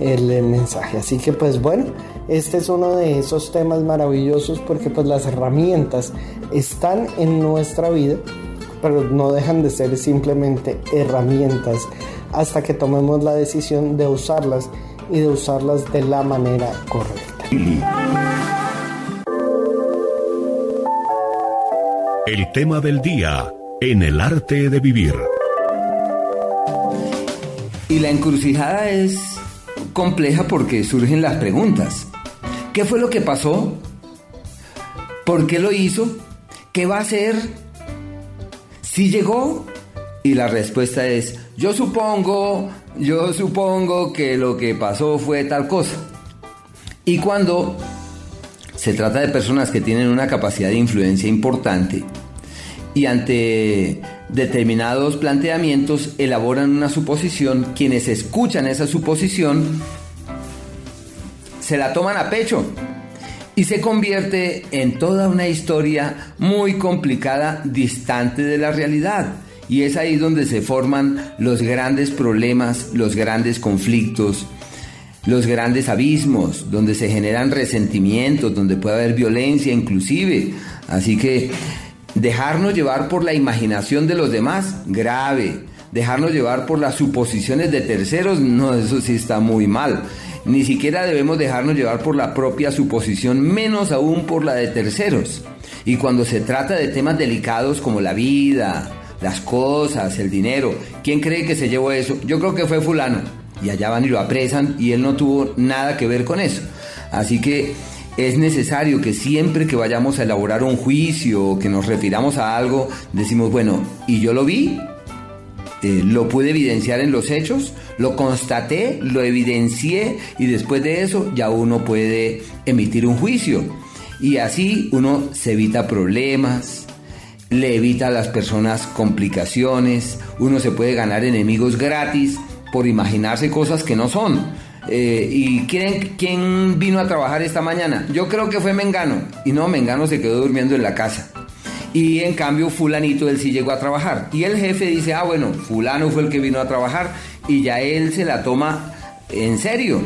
el mensaje. Así que pues bueno, este es uno de esos temas maravillosos porque pues las herramientas están en nuestra vida, pero no dejan de ser simplemente herramientas hasta que tomemos la decisión de usarlas y de usarlas de la manera correcta. El tema del día en el arte de vivir. Y la encrucijada es compleja porque surgen las preguntas. ¿Qué fue lo que pasó? ¿Por qué lo hizo? ¿Qué va a hacer? ¿Si llegó? Y la respuesta es, yo supongo, yo supongo que lo que pasó fue tal cosa. Y cuando se trata de personas que tienen una capacidad de influencia importante y ante determinados planteamientos elaboran una suposición, quienes escuchan esa suposición se la toman a pecho y se convierte en toda una historia muy complicada, distante de la realidad. Y es ahí donde se forman los grandes problemas, los grandes conflictos, los grandes abismos, donde se generan resentimientos, donde puede haber violencia inclusive. Así que dejarnos llevar por la imaginación de los demás, grave. Dejarnos llevar por las suposiciones de terceros, no, eso sí está muy mal. Ni siquiera debemos dejarnos llevar por la propia suposición, menos aún por la de terceros. Y cuando se trata de temas delicados como la vida, las cosas, el dinero, ¿quién cree que se llevó eso? Yo creo que fue fulano. Y allá van y lo apresan y él no tuvo nada que ver con eso. Así que es necesario que siempre que vayamos a elaborar un juicio que nos refiramos a algo, decimos, bueno, ¿y yo lo vi? Eh, lo pude evidenciar en los hechos, lo constaté, lo evidencié y después de eso ya uno puede emitir un juicio. Y así uno se evita problemas, le evita a las personas complicaciones, uno se puede ganar enemigos gratis por imaginarse cosas que no son. Eh, ¿Y quién, quién vino a trabajar esta mañana? Yo creo que fue Mengano. Y no, Mengano se quedó durmiendo en la casa. Y en cambio fulanito él sí llegó a trabajar. Y el jefe dice, ah bueno, fulano fue el que vino a trabajar y ya él se la toma en serio.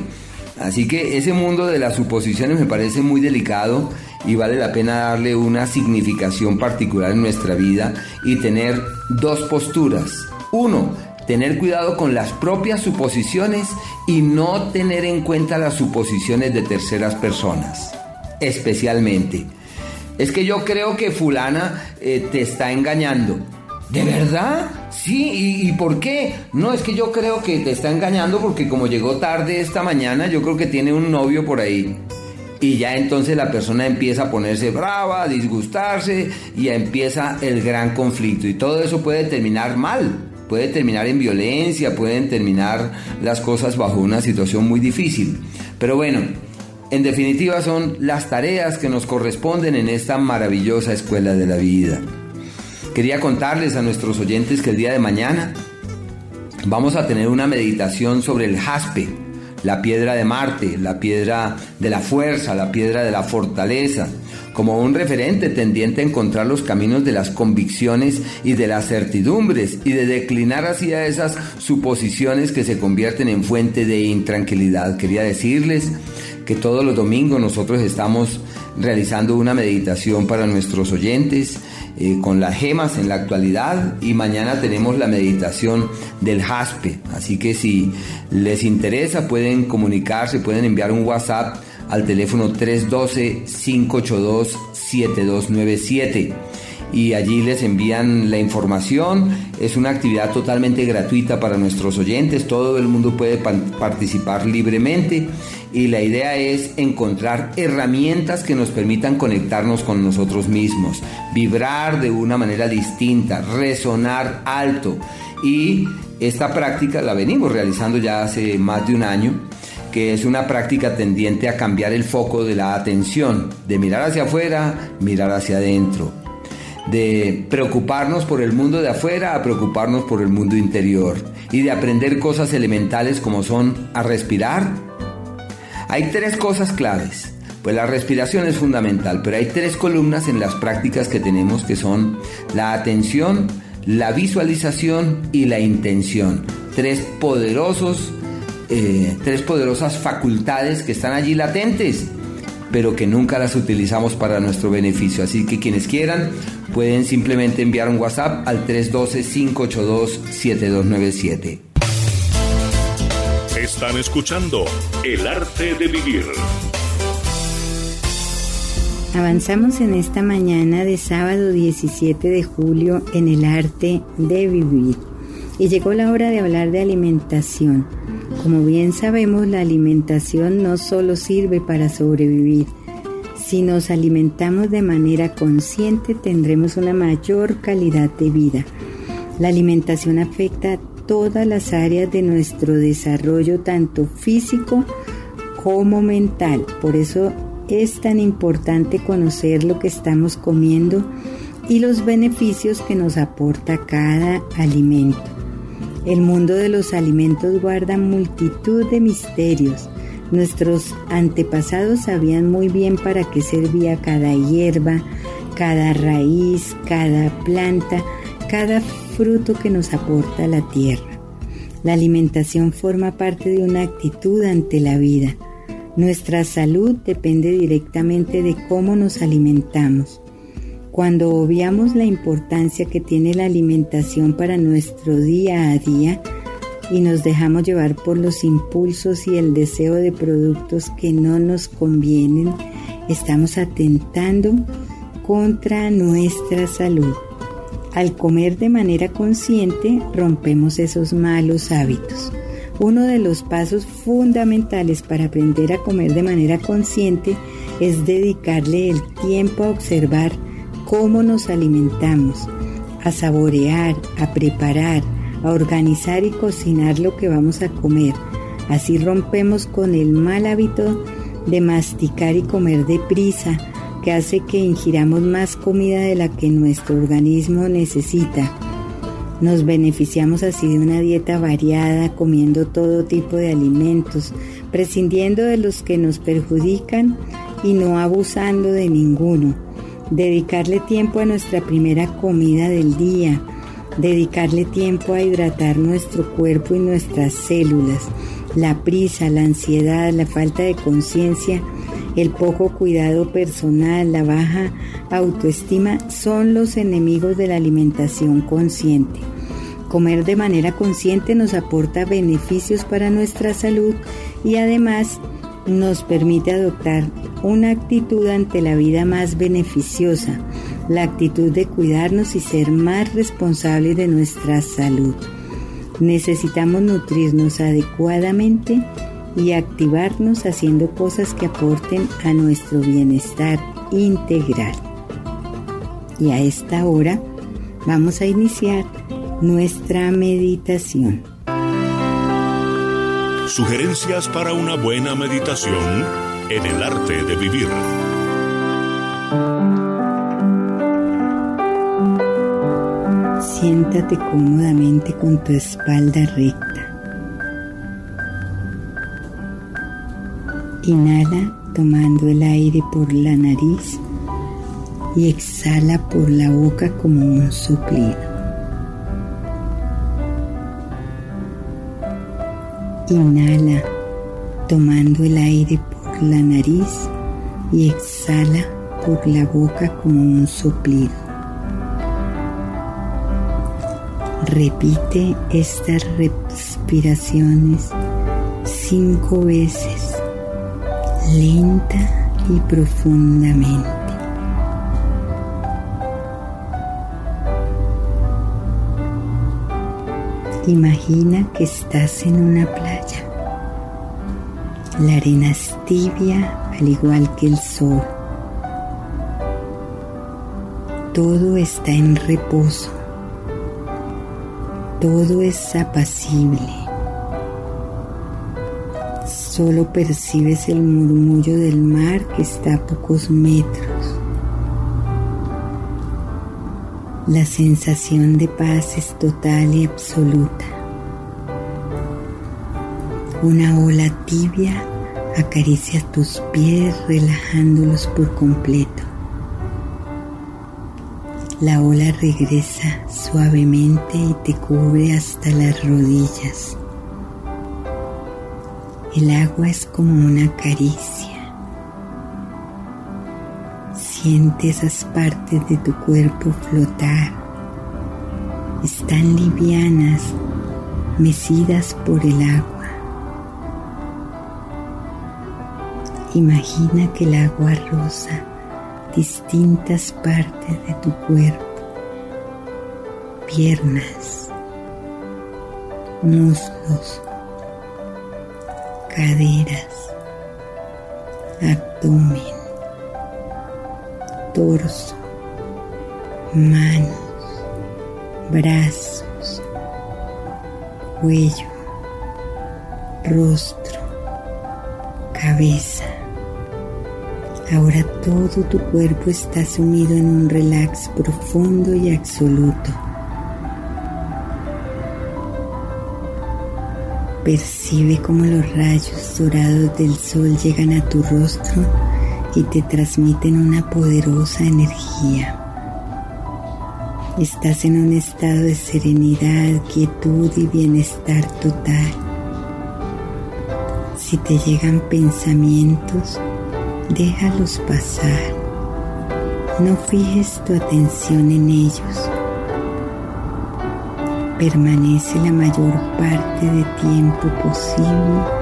Así que ese mundo de las suposiciones me parece muy delicado y vale la pena darle una significación particular en nuestra vida y tener dos posturas. Uno, tener cuidado con las propias suposiciones y no tener en cuenta las suposiciones de terceras personas, especialmente es que yo creo que fulana eh, te está engañando. ¿De verdad? Sí, ¿Y, por qué? No, es que yo creo que te está engañando porque como llegó tarde esta mañana, yo creo que tiene un novio por ahí. Y ya entonces la persona empieza a ponerse brava, a disgustarse y empieza el gran conflicto. Y todo eso puede terminar mal, puede terminar en violencia, pueden terminar las cosas bajo una situación muy difícil. Pero bueno, En definitiva son las tareas que nos corresponden en esta maravillosa escuela de la vida. Quería contarles a nuestros oyentes que el día de mañana vamos a tener una meditación sobre el jaspe, la piedra de Marte, la piedra de la fuerza, la piedra de la fortaleza, como un referente tendiente a encontrar los caminos de las convicciones y de las certidumbres y de declinar hacia esas suposiciones que se convierten en fuente de intranquilidad. Quería decirles que todos los domingos nosotros estamos realizando una meditación para nuestros oyentes eh, con las gemas en la actualidad y mañana tenemos la meditación del jaspe. Así que si les interesa pueden comunicarse, pueden enviar un WhatsApp al teléfono 312-582-7297 y allí les envían la información. Es una actividad totalmente gratuita para nuestros oyentes, todo el mundo puede participar libremente. Y la idea es encontrar herramientas que nos permitan conectarnos con nosotros mismos, vibrar de una manera distinta, resonar alto. Y esta práctica la venimos realizando ya hace más de un año que es una práctica tendiente a cambiar el foco de la atención, de mirar hacia afuera, mirar hacia adentro, de preocuparnos por el mundo de afuera a preocuparnos por el mundo interior y de aprender cosas elementales como son a respirar. Hay tres cosas claves. Pues la respiración es fundamental, pero hay tres columnas en las prácticas que tenemos que son la atención, la visualización y la intención. Tres poderosos, eh, tres poderosas facultades que están allí latentes pero que nunca las utilizamos para nuestro beneficio. Así que quienes quieran pueden simplemente enviar un WhatsApp al 312-582-7297. Están escuchando El arte de vivir. Avanzamos en esta mañana de sábado 17 de julio en el arte de vivir. Y llegó la hora de hablar de alimentación. Como bien sabemos, la alimentación no solo sirve para sobrevivir. Si nos alimentamos de manera consciente, tendremos una mayor calidad de vida. La alimentación afecta todas las áreas de nuestro desarrollo, tanto físico como mental. Por eso es tan importante conocer lo que estamos comiendo y los beneficios que nos aporta cada alimento. El mundo de los alimentos guarda multitud de misterios. Nuestros antepasados sabían muy bien para qué servía cada hierba, cada raíz, cada planta, cada fruto que nos aporta la tierra. La alimentación forma parte de una actitud ante la vida. Nuestra salud depende directamente de cómo nos alimentamos. Cuando obviamos la importancia que tiene la alimentación para nuestro día a día y nos dejamos llevar por los impulsos y el deseo de productos que no nos convienen, estamos atentando contra nuestra salud. Al comer de manera consciente, rompemos esos malos hábitos. Uno de los pasos fundamentales para aprender a comer de manera consciente es dedicarle el tiempo a observar cómo nos alimentamos, a saborear, a preparar, a organizar y cocinar lo que vamos a comer. Así rompemos con el mal hábito de masticar y comer deprisa, que hace que ingiramos más comida de la que nuestro organismo necesita. Nos beneficiamos así de una dieta variada, comiendo todo tipo de alimentos, prescindiendo de los que nos perjudican y no abusando de ninguno dedicarle tiempo a nuestra primera comida del día, dedicarle tiempo a hidratar nuestro cuerpo y nuestras células. La prisa, la ansiedad, la falta de conciencia, el poco cuidado personal, la baja autoestima son los enemigos de la alimentación consciente. Comer de manera consciente nos aporta beneficios para nuestra salud y además nos permite adoptar una actitud ante la vida más beneficiosa, la actitud de cuidarnos y ser más responsables de nuestra salud. Necesitamos nutrirnos adecuadamente y activarnos haciendo cosas que aporten a nuestro bienestar integral. Y a esta hora vamos a iniciar nuestra meditación. Sugerencias para una buena meditación en el arte de vivir. Siéntate cómodamente con tu espalda recta. Inhala tomando el aire por la nariz y exhala por la boca como un soplido. Inhala tomando el aire por la nariz y exhala por la boca como un soplido. Repite estas respiraciones cinco veces, lenta y profundamente. Imagina que estás en una playa. La arena es tibia al igual que el sol. Todo está en reposo todo es apacible. Solo percibes el murmullo del mar que está a pocos metros. La sensación de paz es total y absoluta. Una ola tibia acaricia tus pies relajándolos por completo. La ola regresa suavemente y te cubre hasta las rodillas. El agua es como una caricia. Siente esas partes de tu cuerpo flotar. Están livianas, mecidas por el agua. Imagina que el agua rosa distintas partes de tu cuerpo, piernas, muslos, caderas, abdomen, torso, manos, brazos, cuello, rostro, cabeza Ahora todo tu cuerpo está sumido en un relax profundo y absoluto. Percibe cómo los rayos dorados del sol llegan a tu rostro y te transmiten una poderosa energía. Estás en un estado de serenidad, quietud y bienestar total. Si te llegan pensamientos, déjalos pasar. No fijes tu atención en ellos. Permanece la mayor parte de tiempo posible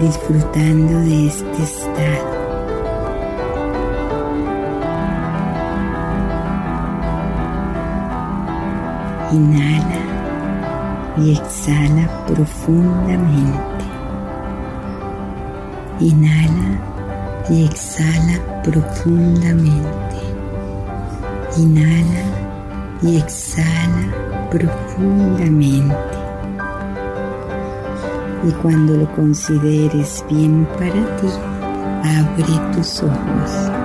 disfrutando de este estado. Inhala y exhala profundamente. Inhala y exhala profundamente. Inhala y exhala profundamente. Y cuando lo consideres bien para ti, abre tus ojos.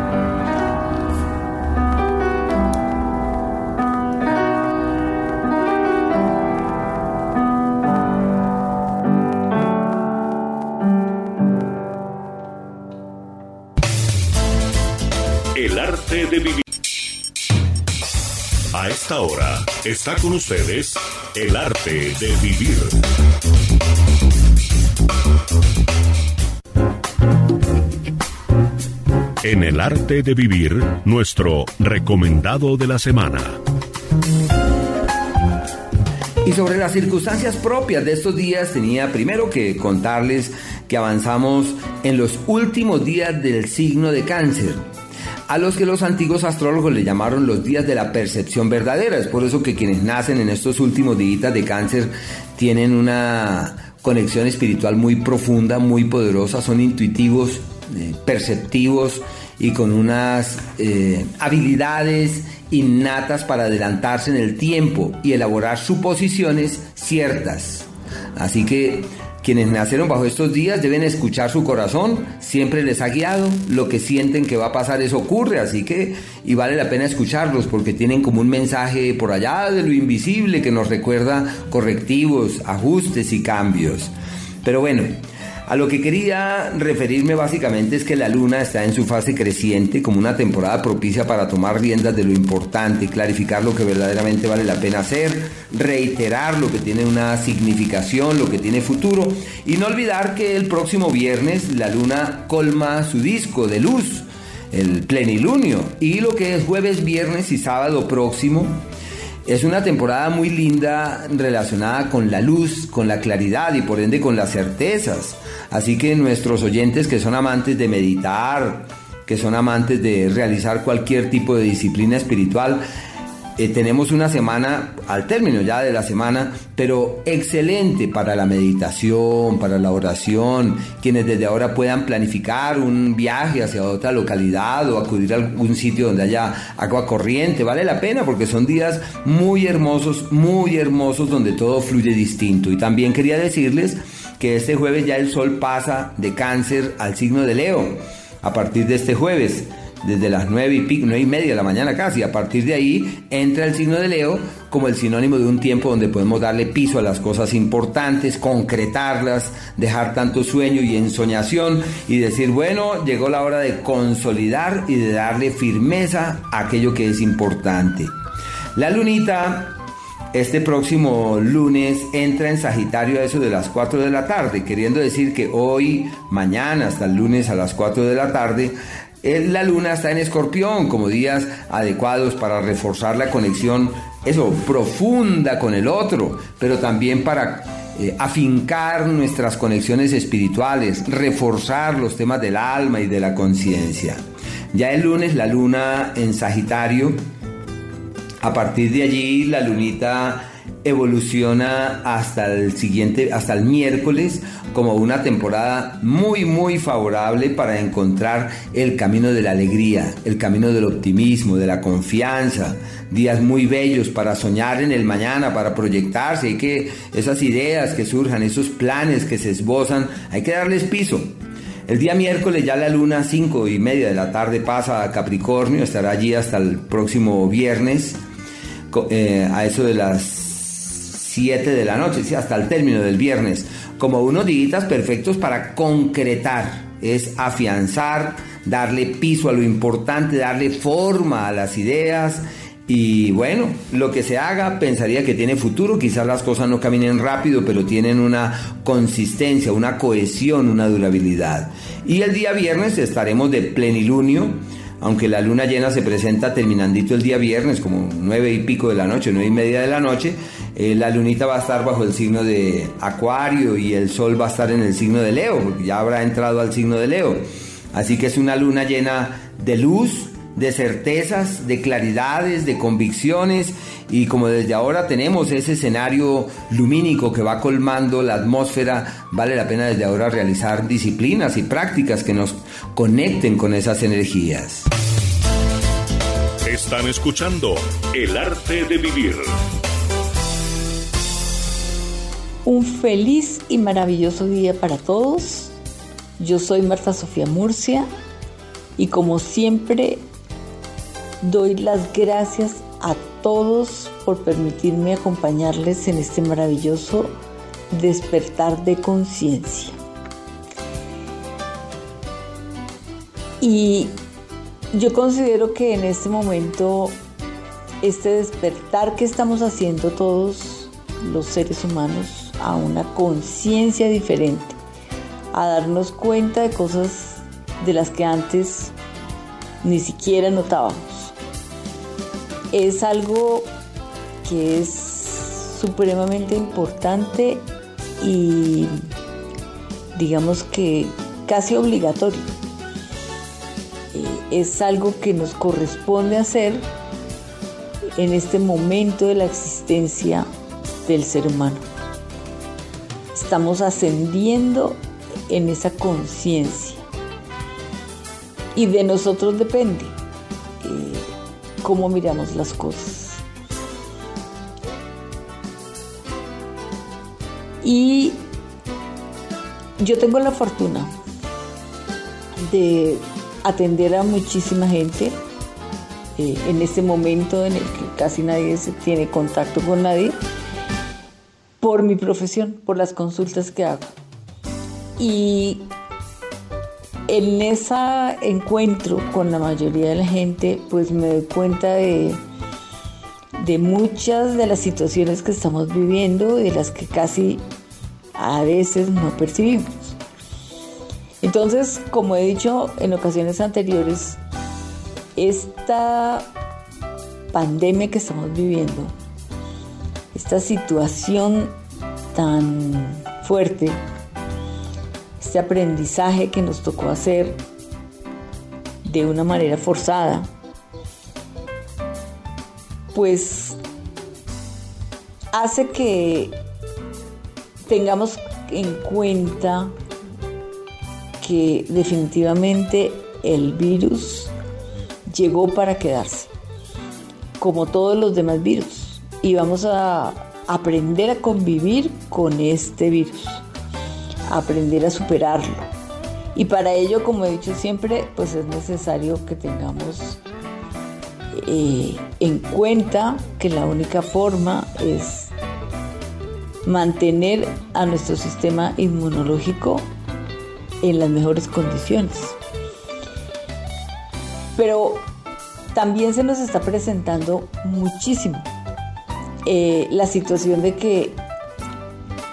Ahora está con ustedes el arte de vivir. En el arte de vivir, nuestro recomendado de la semana. Y sobre las circunstancias propias de estos días tenía primero que contarles que avanzamos en los últimos días del signo de cáncer a los que los antiguos astrólogos le llamaron los días de la percepción verdadera. Es por eso que quienes nacen en estos últimos días de cáncer tienen una conexión espiritual muy profunda, muy poderosa, son intuitivos, eh, perceptivos y con unas eh, habilidades innatas para adelantarse en el tiempo y elaborar suposiciones ciertas. Así que Quienes nacieron bajo estos días deben escuchar su corazón, siempre les ha guiado, lo que sienten que va a pasar eso ocurre, así que y vale la pena escucharlos porque tienen como un mensaje por allá de lo invisible que nos recuerda correctivos, ajustes y cambios. Pero bueno, a lo que quería referirme básicamente es que la luna está en su fase creciente como una temporada propicia para tomar riendas de lo importante, clarificar lo que verdaderamente vale la pena hacer, reiterar lo que tiene una significación, lo que tiene futuro y no olvidar que el próximo viernes la luna colma su disco de luz, el plenilunio, y lo que es jueves, viernes y sábado próximo es una temporada muy linda relacionada con la luz, con la claridad y por ende con las certezas. Así que nuestros oyentes que son amantes de meditar, que son amantes de realizar cualquier tipo de disciplina espiritual, eh, tenemos una semana, al término ya de la semana, pero excelente para la meditación, para la oración, quienes desde ahora puedan planificar un viaje hacia otra localidad o acudir a algún sitio donde haya agua corriente, vale la pena porque son días muy hermosos, muy hermosos donde todo fluye distinto. Y también quería decirles que este jueves ya el sol pasa de cáncer al signo de Leo, a partir de este jueves desde las nueve y pico, media de la mañana casi. A partir de ahí entra el signo de Leo como el sinónimo de un tiempo donde podemos darle piso a las cosas importantes, concretarlas, dejar tanto sueño y ensoñación y decir, bueno, llegó la hora de consolidar y de darle firmeza a aquello que es importante. La lunita este próximo lunes entra en Sagitario a eso de las 4 de la tarde, queriendo decir que hoy, mañana, hasta el lunes a las 4 de la tarde, la luna está en escorpión como días adecuados para reforzar la conexión, eso, profunda con el otro, pero también para eh, afincar nuestras conexiones espirituales, reforzar los temas del alma y de la conciencia. Ya el lunes la luna en Sagitario, a partir de allí la lunita evoluciona hasta el siguiente, hasta el miércoles, como una temporada muy, muy favorable para encontrar el camino de la alegría, el camino del optimismo, de la confianza. Días muy bellos para soñar en el mañana, para proyectarse. Hay que, esas ideas que surjan, esos planes que se esbozan, hay que darles piso. El día miércoles ya la luna, cinco y media de la tarde, pasa a Capricornio, estará allí hasta el próximo viernes, eh, a eso de las 7 de la noche, hasta el término del viernes, como unos días perfectos para concretar, es afianzar, darle piso a lo importante, darle forma a las ideas. Y bueno, lo que se haga pensaría que tiene futuro, quizás las cosas no caminen rápido, pero tienen una consistencia, una cohesión, una durabilidad. Y el día viernes estaremos de plenilunio, aunque la luna llena se presenta terminandito el día viernes, como nueve y pico de la noche, nueve y media de la noche, eh, la lunita va a estar bajo el signo de Acuario y el sol va a estar en el signo de Leo, porque ya habrá entrado al signo de Leo. Así que es una luna llena de luz, de certezas, de claridades, de convicciones y como desde ahora tenemos ese escenario lumínico que va colmando la atmósfera, vale la pena desde ahora realizar disciplinas y prácticas que nos conecten con esas energías. Están escuchando El arte de vivir. Un feliz y maravilloso día para todos. Yo soy Marta Sofía Murcia y como siempre Doy las gracias a todos por permitirme acompañarles en este maravilloso despertar de conciencia. Y yo considero que en este momento este despertar que estamos haciendo todos los seres humanos a una conciencia diferente, a darnos cuenta de cosas de las que antes ni siquiera notábamos es algo que es supremamente importante y digamos que casi obligatorio. Eh, es algo que nos corresponde hacer en este momento de la existencia del ser humano. Estamos ascendiendo en esa conciencia y de nosotros depende cómo miramos las cosas. Y yo tengo la fortuna de atender a muchísima gente eh, en este momento en el que casi nadie se tiene contacto con nadie por mi profesión, por las consultas que hago. Y en ese encuentro con la mayoría de la gente, pues me doy cuenta de, de muchas de las situaciones que estamos viviendo y de las que casi a veces no percibimos. Entonces, como he dicho en ocasiones anteriores, esta pandemia que estamos viviendo, esta situación tan fuerte, este aprendizaje que nos tocó hacer de una manera forzada, pues hace que tengamos en cuenta que definitivamente el virus llegó para quedarse, como todos los demás virus, y vamos a aprender a convivir con este virus, aprender a superarlo. Y para ello, como he dicho siempre, pues es necesario que tengamos eh, en cuenta que la única forma es mantener a nuestro sistema inmunológico en las mejores condiciones. Pero también se nos está presentando muchísimo eh, la situación de que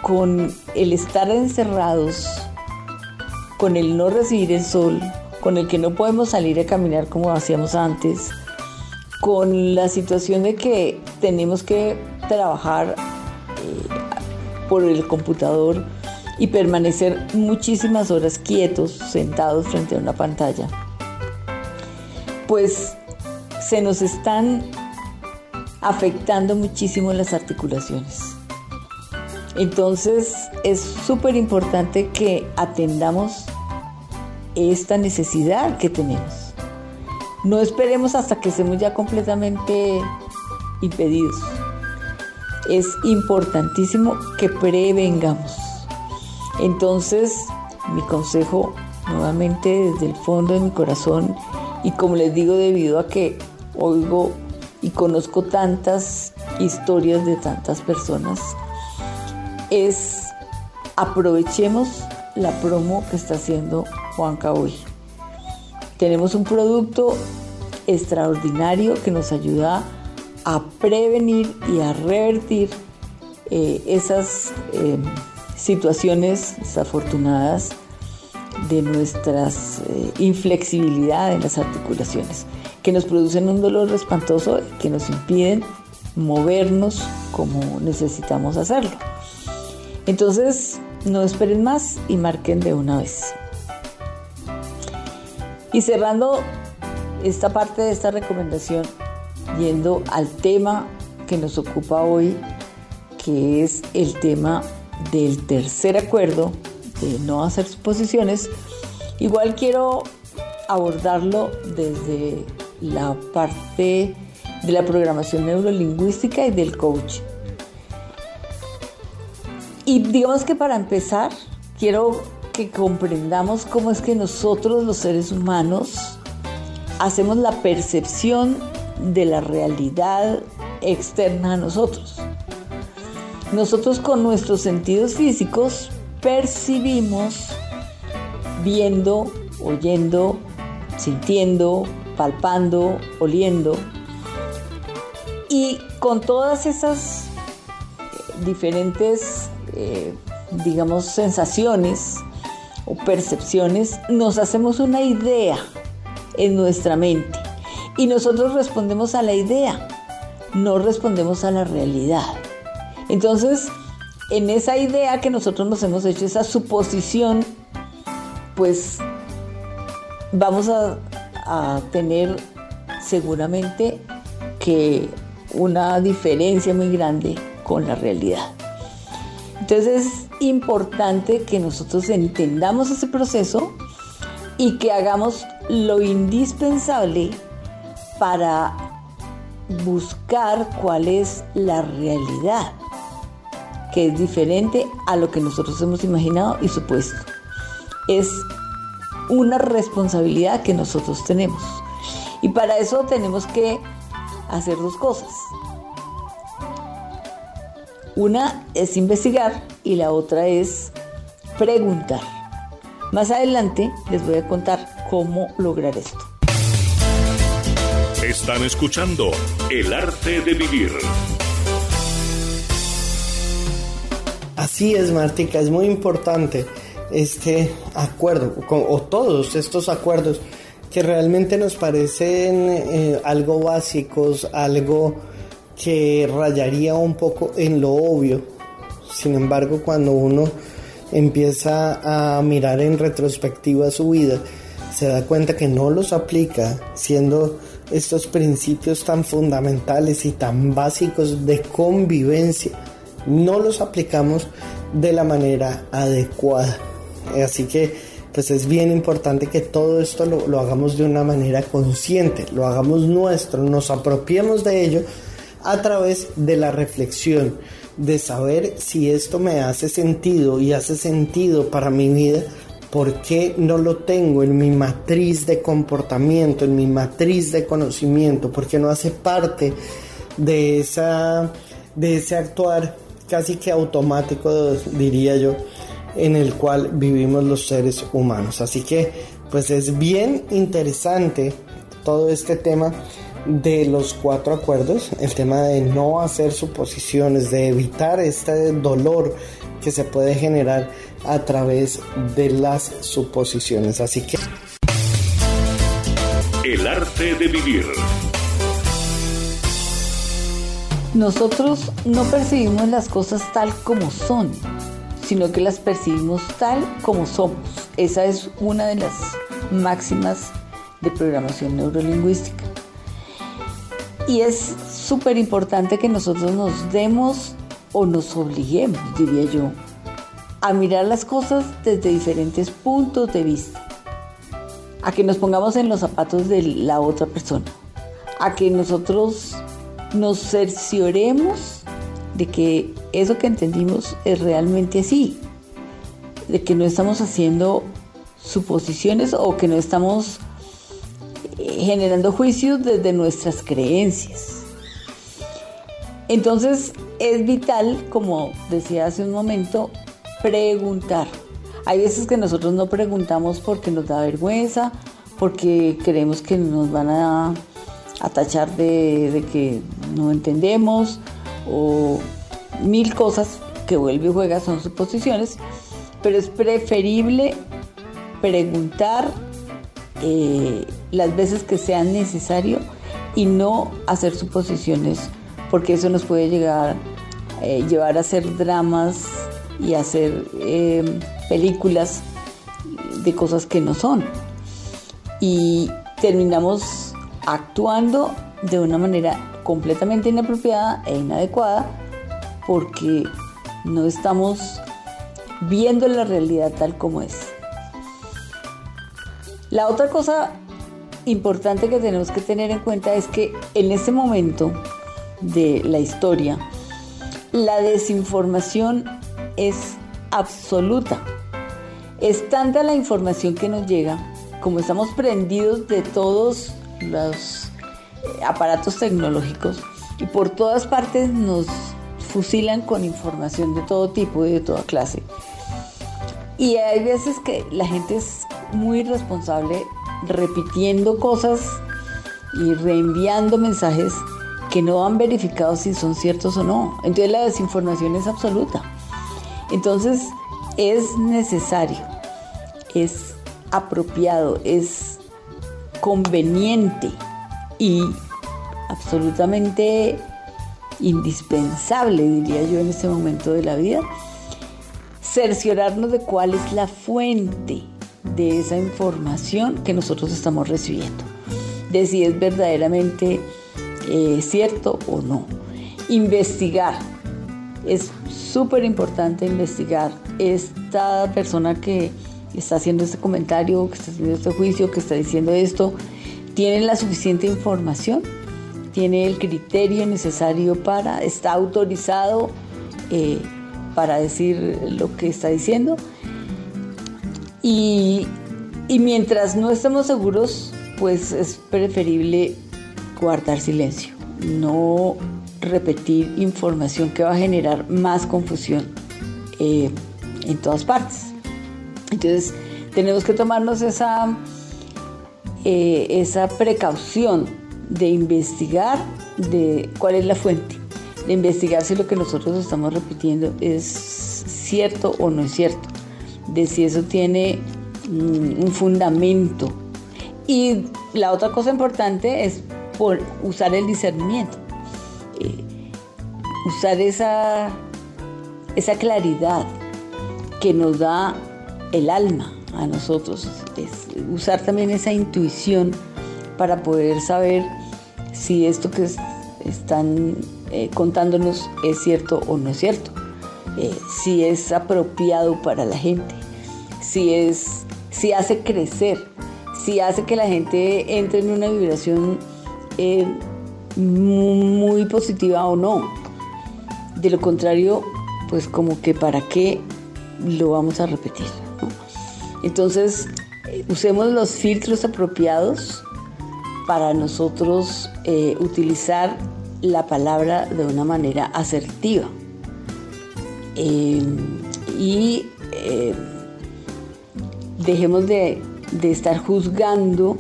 con el estar encerrados, con el no recibir el sol, con el que no podemos salir a caminar como hacíamos antes, con la situación de que tenemos que trabajar eh, por el computador y permanecer muchísimas horas quietos, sentados frente a una pantalla, pues se nos están afectando muchísimo las articulaciones. Entonces es súper importante que atendamos esta necesidad que tenemos. No esperemos hasta que estemos ya completamente impedidos. Es importantísimo que prevengamos. Entonces, mi consejo nuevamente desde el fondo de mi corazón y como les digo debido a que oigo y conozco tantas historias de tantas personas, es aprovechemos la promo que está haciendo Juanca hoy. Tenemos un producto extraordinario que nos ayuda a prevenir y a revertir eh, esas eh, situaciones desafortunadas de nuestras eh, inflexibilidad en las articulaciones, que nos producen un dolor espantoso y que nos impiden movernos como necesitamos hacerlo. Entonces, no esperen más y marquen de una vez. Y cerrando esta parte de esta recomendación, yendo al tema que nos ocupa hoy, que es el tema del tercer acuerdo de no hacer suposiciones, igual quiero abordarlo desde la parte de la programación neurolingüística y del coach. Y digamos que para empezar, quiero que comprendamos cómo es que nosotros los seres humanos hacemos la percepción de la realidad externa a nosotros. Nosotros con nuestros sentidos físicos percibimos viendo, oyendo, sintiendo, palpando, oliendo. Y con todas esas diferentes, eh, digamos, sensaciones o percepciones, nos hacemos una idea en nuestra mente. Y nosotros respondemos a la idea, no respondemos a la realidad. Entonces, en esa idea que nosotros nos hemos hecho, esa suposición, pues vamos a, tener seguramente que una diferencia muy grande con la realidad. Entonces es importante que nosotros entendamos ese proceso y que hagamos lo indispensable para buscar cuál es la realidad que es diferente a lo que nosotros hemos imaginado y supuesto. es una responsabilidad que nosotros tenemos. Y para eso tenemos que hacer dos cosas. Una es investigar y la otra es preguntar. Más adelante les voy a contar cómo lograr esto. Están escuchando El arte de vivir. Así es, Martica, es muy importante este acuerdo o todos estos acuerdos que realmente nos parecen eh, algo básicos, algo que rayaría un poco en lo obvio. Sin embargo, cuando uno empieza a mirar en retrospectiva su vida, se da cuenta que no los aplica, siendo estos principios tan fundamentales y tan básicos de convivencia, no los aplicamos de la manera adecuada. Así que pues es bien importante que todo esto lo, lo, hagamos de una manera consciente, lo hagamos nuestro, nos apropiemos de ello a través de la reflexión, de saber si esto me hace sentido y hace sentido para mi vida, por qué no lo tengo en mi matriz de comportamiento, en mi matriz de conocimiento, por qué no hace parte de, esa, de ese actuar casi que automático, diría yo, en el cual vivimos los seres humanos. Así que pues es bien interesante todo este tema de los cuatro acuerdos, el tema de no hacer suposiciones, de evitar este dolor que se puede generar a través de las suposiciones. Así que... El arte de vivir. Nosotros no percibimos las cosas tal como son, sino que las percibimos tal como somos. Esa es una de las máximas de programación neurolingüística. Y es súper importante que nosotros nos demos o nos obliguemos, diría yo, a mirar las cosas desde diferentes puntos de vista, a que nos pongamos en los zapatos de la otra persona, a que nosotros nos cercioremos de que eso que entendimos es realmente así, de que no estamos haciendo suposiciones o que no estamos generando juicios desde nuestras creencias. Entonces es vital, como decía hace un momento, preguntar. Hay veces que nosotros no preguntamos porque nos da vergüenza, porque creemos que nos van a, tachar de, de que no entendemos o mil cosas que vuelve y juega son suposiciones, pero es preferible preguntar eh, las veces que sea necesario y no hacer suposiciones, porque eso nos puede llegar, eh, llevar a hacer dramas y hacer eh, películas de cosas que no son. Y terminamos actuando de una manera completamente inapropiada e inadecuada porque no estamos viendo la realidad tal como es. La otra cosa importante que tenemos que tener en cuenta es que en este momento de la historia, la desinformación es absoluta. Es tanta la información que nos llega, como estamos prendidos de todos los aparatos tecnológicos y por todas partes nos fusilan con información de todo tipo y de toda clase. Y hay veces que la gente es muy responsable repitiendo cosas y reenviando mensajes que no han verificado si son ciertos o no. Entonces la desinformación es absoluta. Entonces es necesario, es apropiado, es conveniente y absolutamente indispensable, diría yo, en este momento de la vida, cerciorarnos de cuál es la fuente de esa información que nosotros estamos recibiendo, de si es verdaderamente eh, cierto o no. Investigar, es súper importante investigar. Esta persona que está haciendo este comentario, que está haciendo este juicio, que está diciendo esto, tiene la suficiente información, tiene el criterio necesario para, está autorizado eh, para decir lo que está diciendo. Y, y mientras no estemos seguros, pues es preferible guardar silencio, no repetir información que va a generar más confusión eh, en todas partes. Entonces, tenemos que tomarnos esa, eh, esa precaución de investigar de cuál es la fuente, de investigar si lo que nosotros estamos repitiendo es cierto o no es cierto, de si eso tiene mm, un fundamento. Y la otra cosa importante es usar el discernimiento, eh, usar esa, esa claridad que nos da el alma a nosotros, es usar también esa intuición para poder saber si esto que están eh, contándonos es cierto o no es cierto, eh, si es apropiado para la gente, si, es, si hace crecer, si hace que la gente entre en una vibración eh, muy positiva o no. De lo contrario, pues como que para qué lo vamos a repetir. Entonces, usemos los filtros apropiados para nosotros utilizar la palabra de una manera asertiva. Eh, y dejemos de, de estar juzgando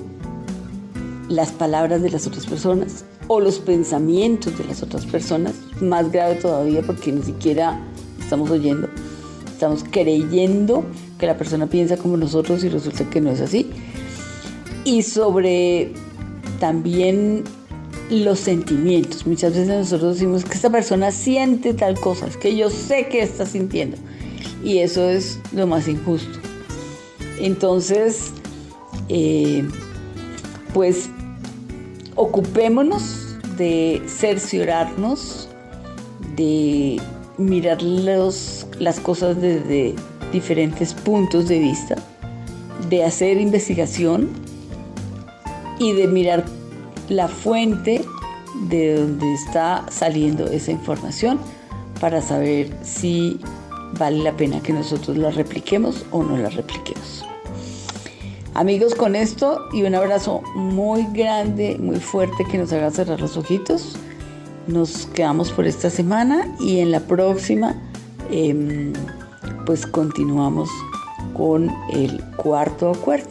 las palabras de las otras personas o los pensamientos de las otras personas, más grave todavía porque ni siquiera estamos oyendo, estamos creyendo que la persona piensa como nosotros y resulta que no es así. Y sobre también los sentimientos. Muchas veces nosotros decimos que esta persona siente tal cosa, es que yo sé que está sintiendo. Y eso es lo más injusto. Entonces, eh, pues ocupémonos de cerciorarnos, de mirar las cosas desde diferentes puntos de vista, de hacer investigación y de mirar la fuente de donde está saliendo esa información para saber si vale la pena que nosotros la repliquemos o no la repliquemos. Amigos, con esto y un abrazo muy grande, muy fuerte que nos haga cerrar los ojitos. Nos quedamos por esta semana y en la próxima em, pues continuamos con el cuarto acuerdo.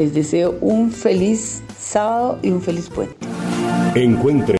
Les deseo un feliz sábado y un feliz puente. Encuentre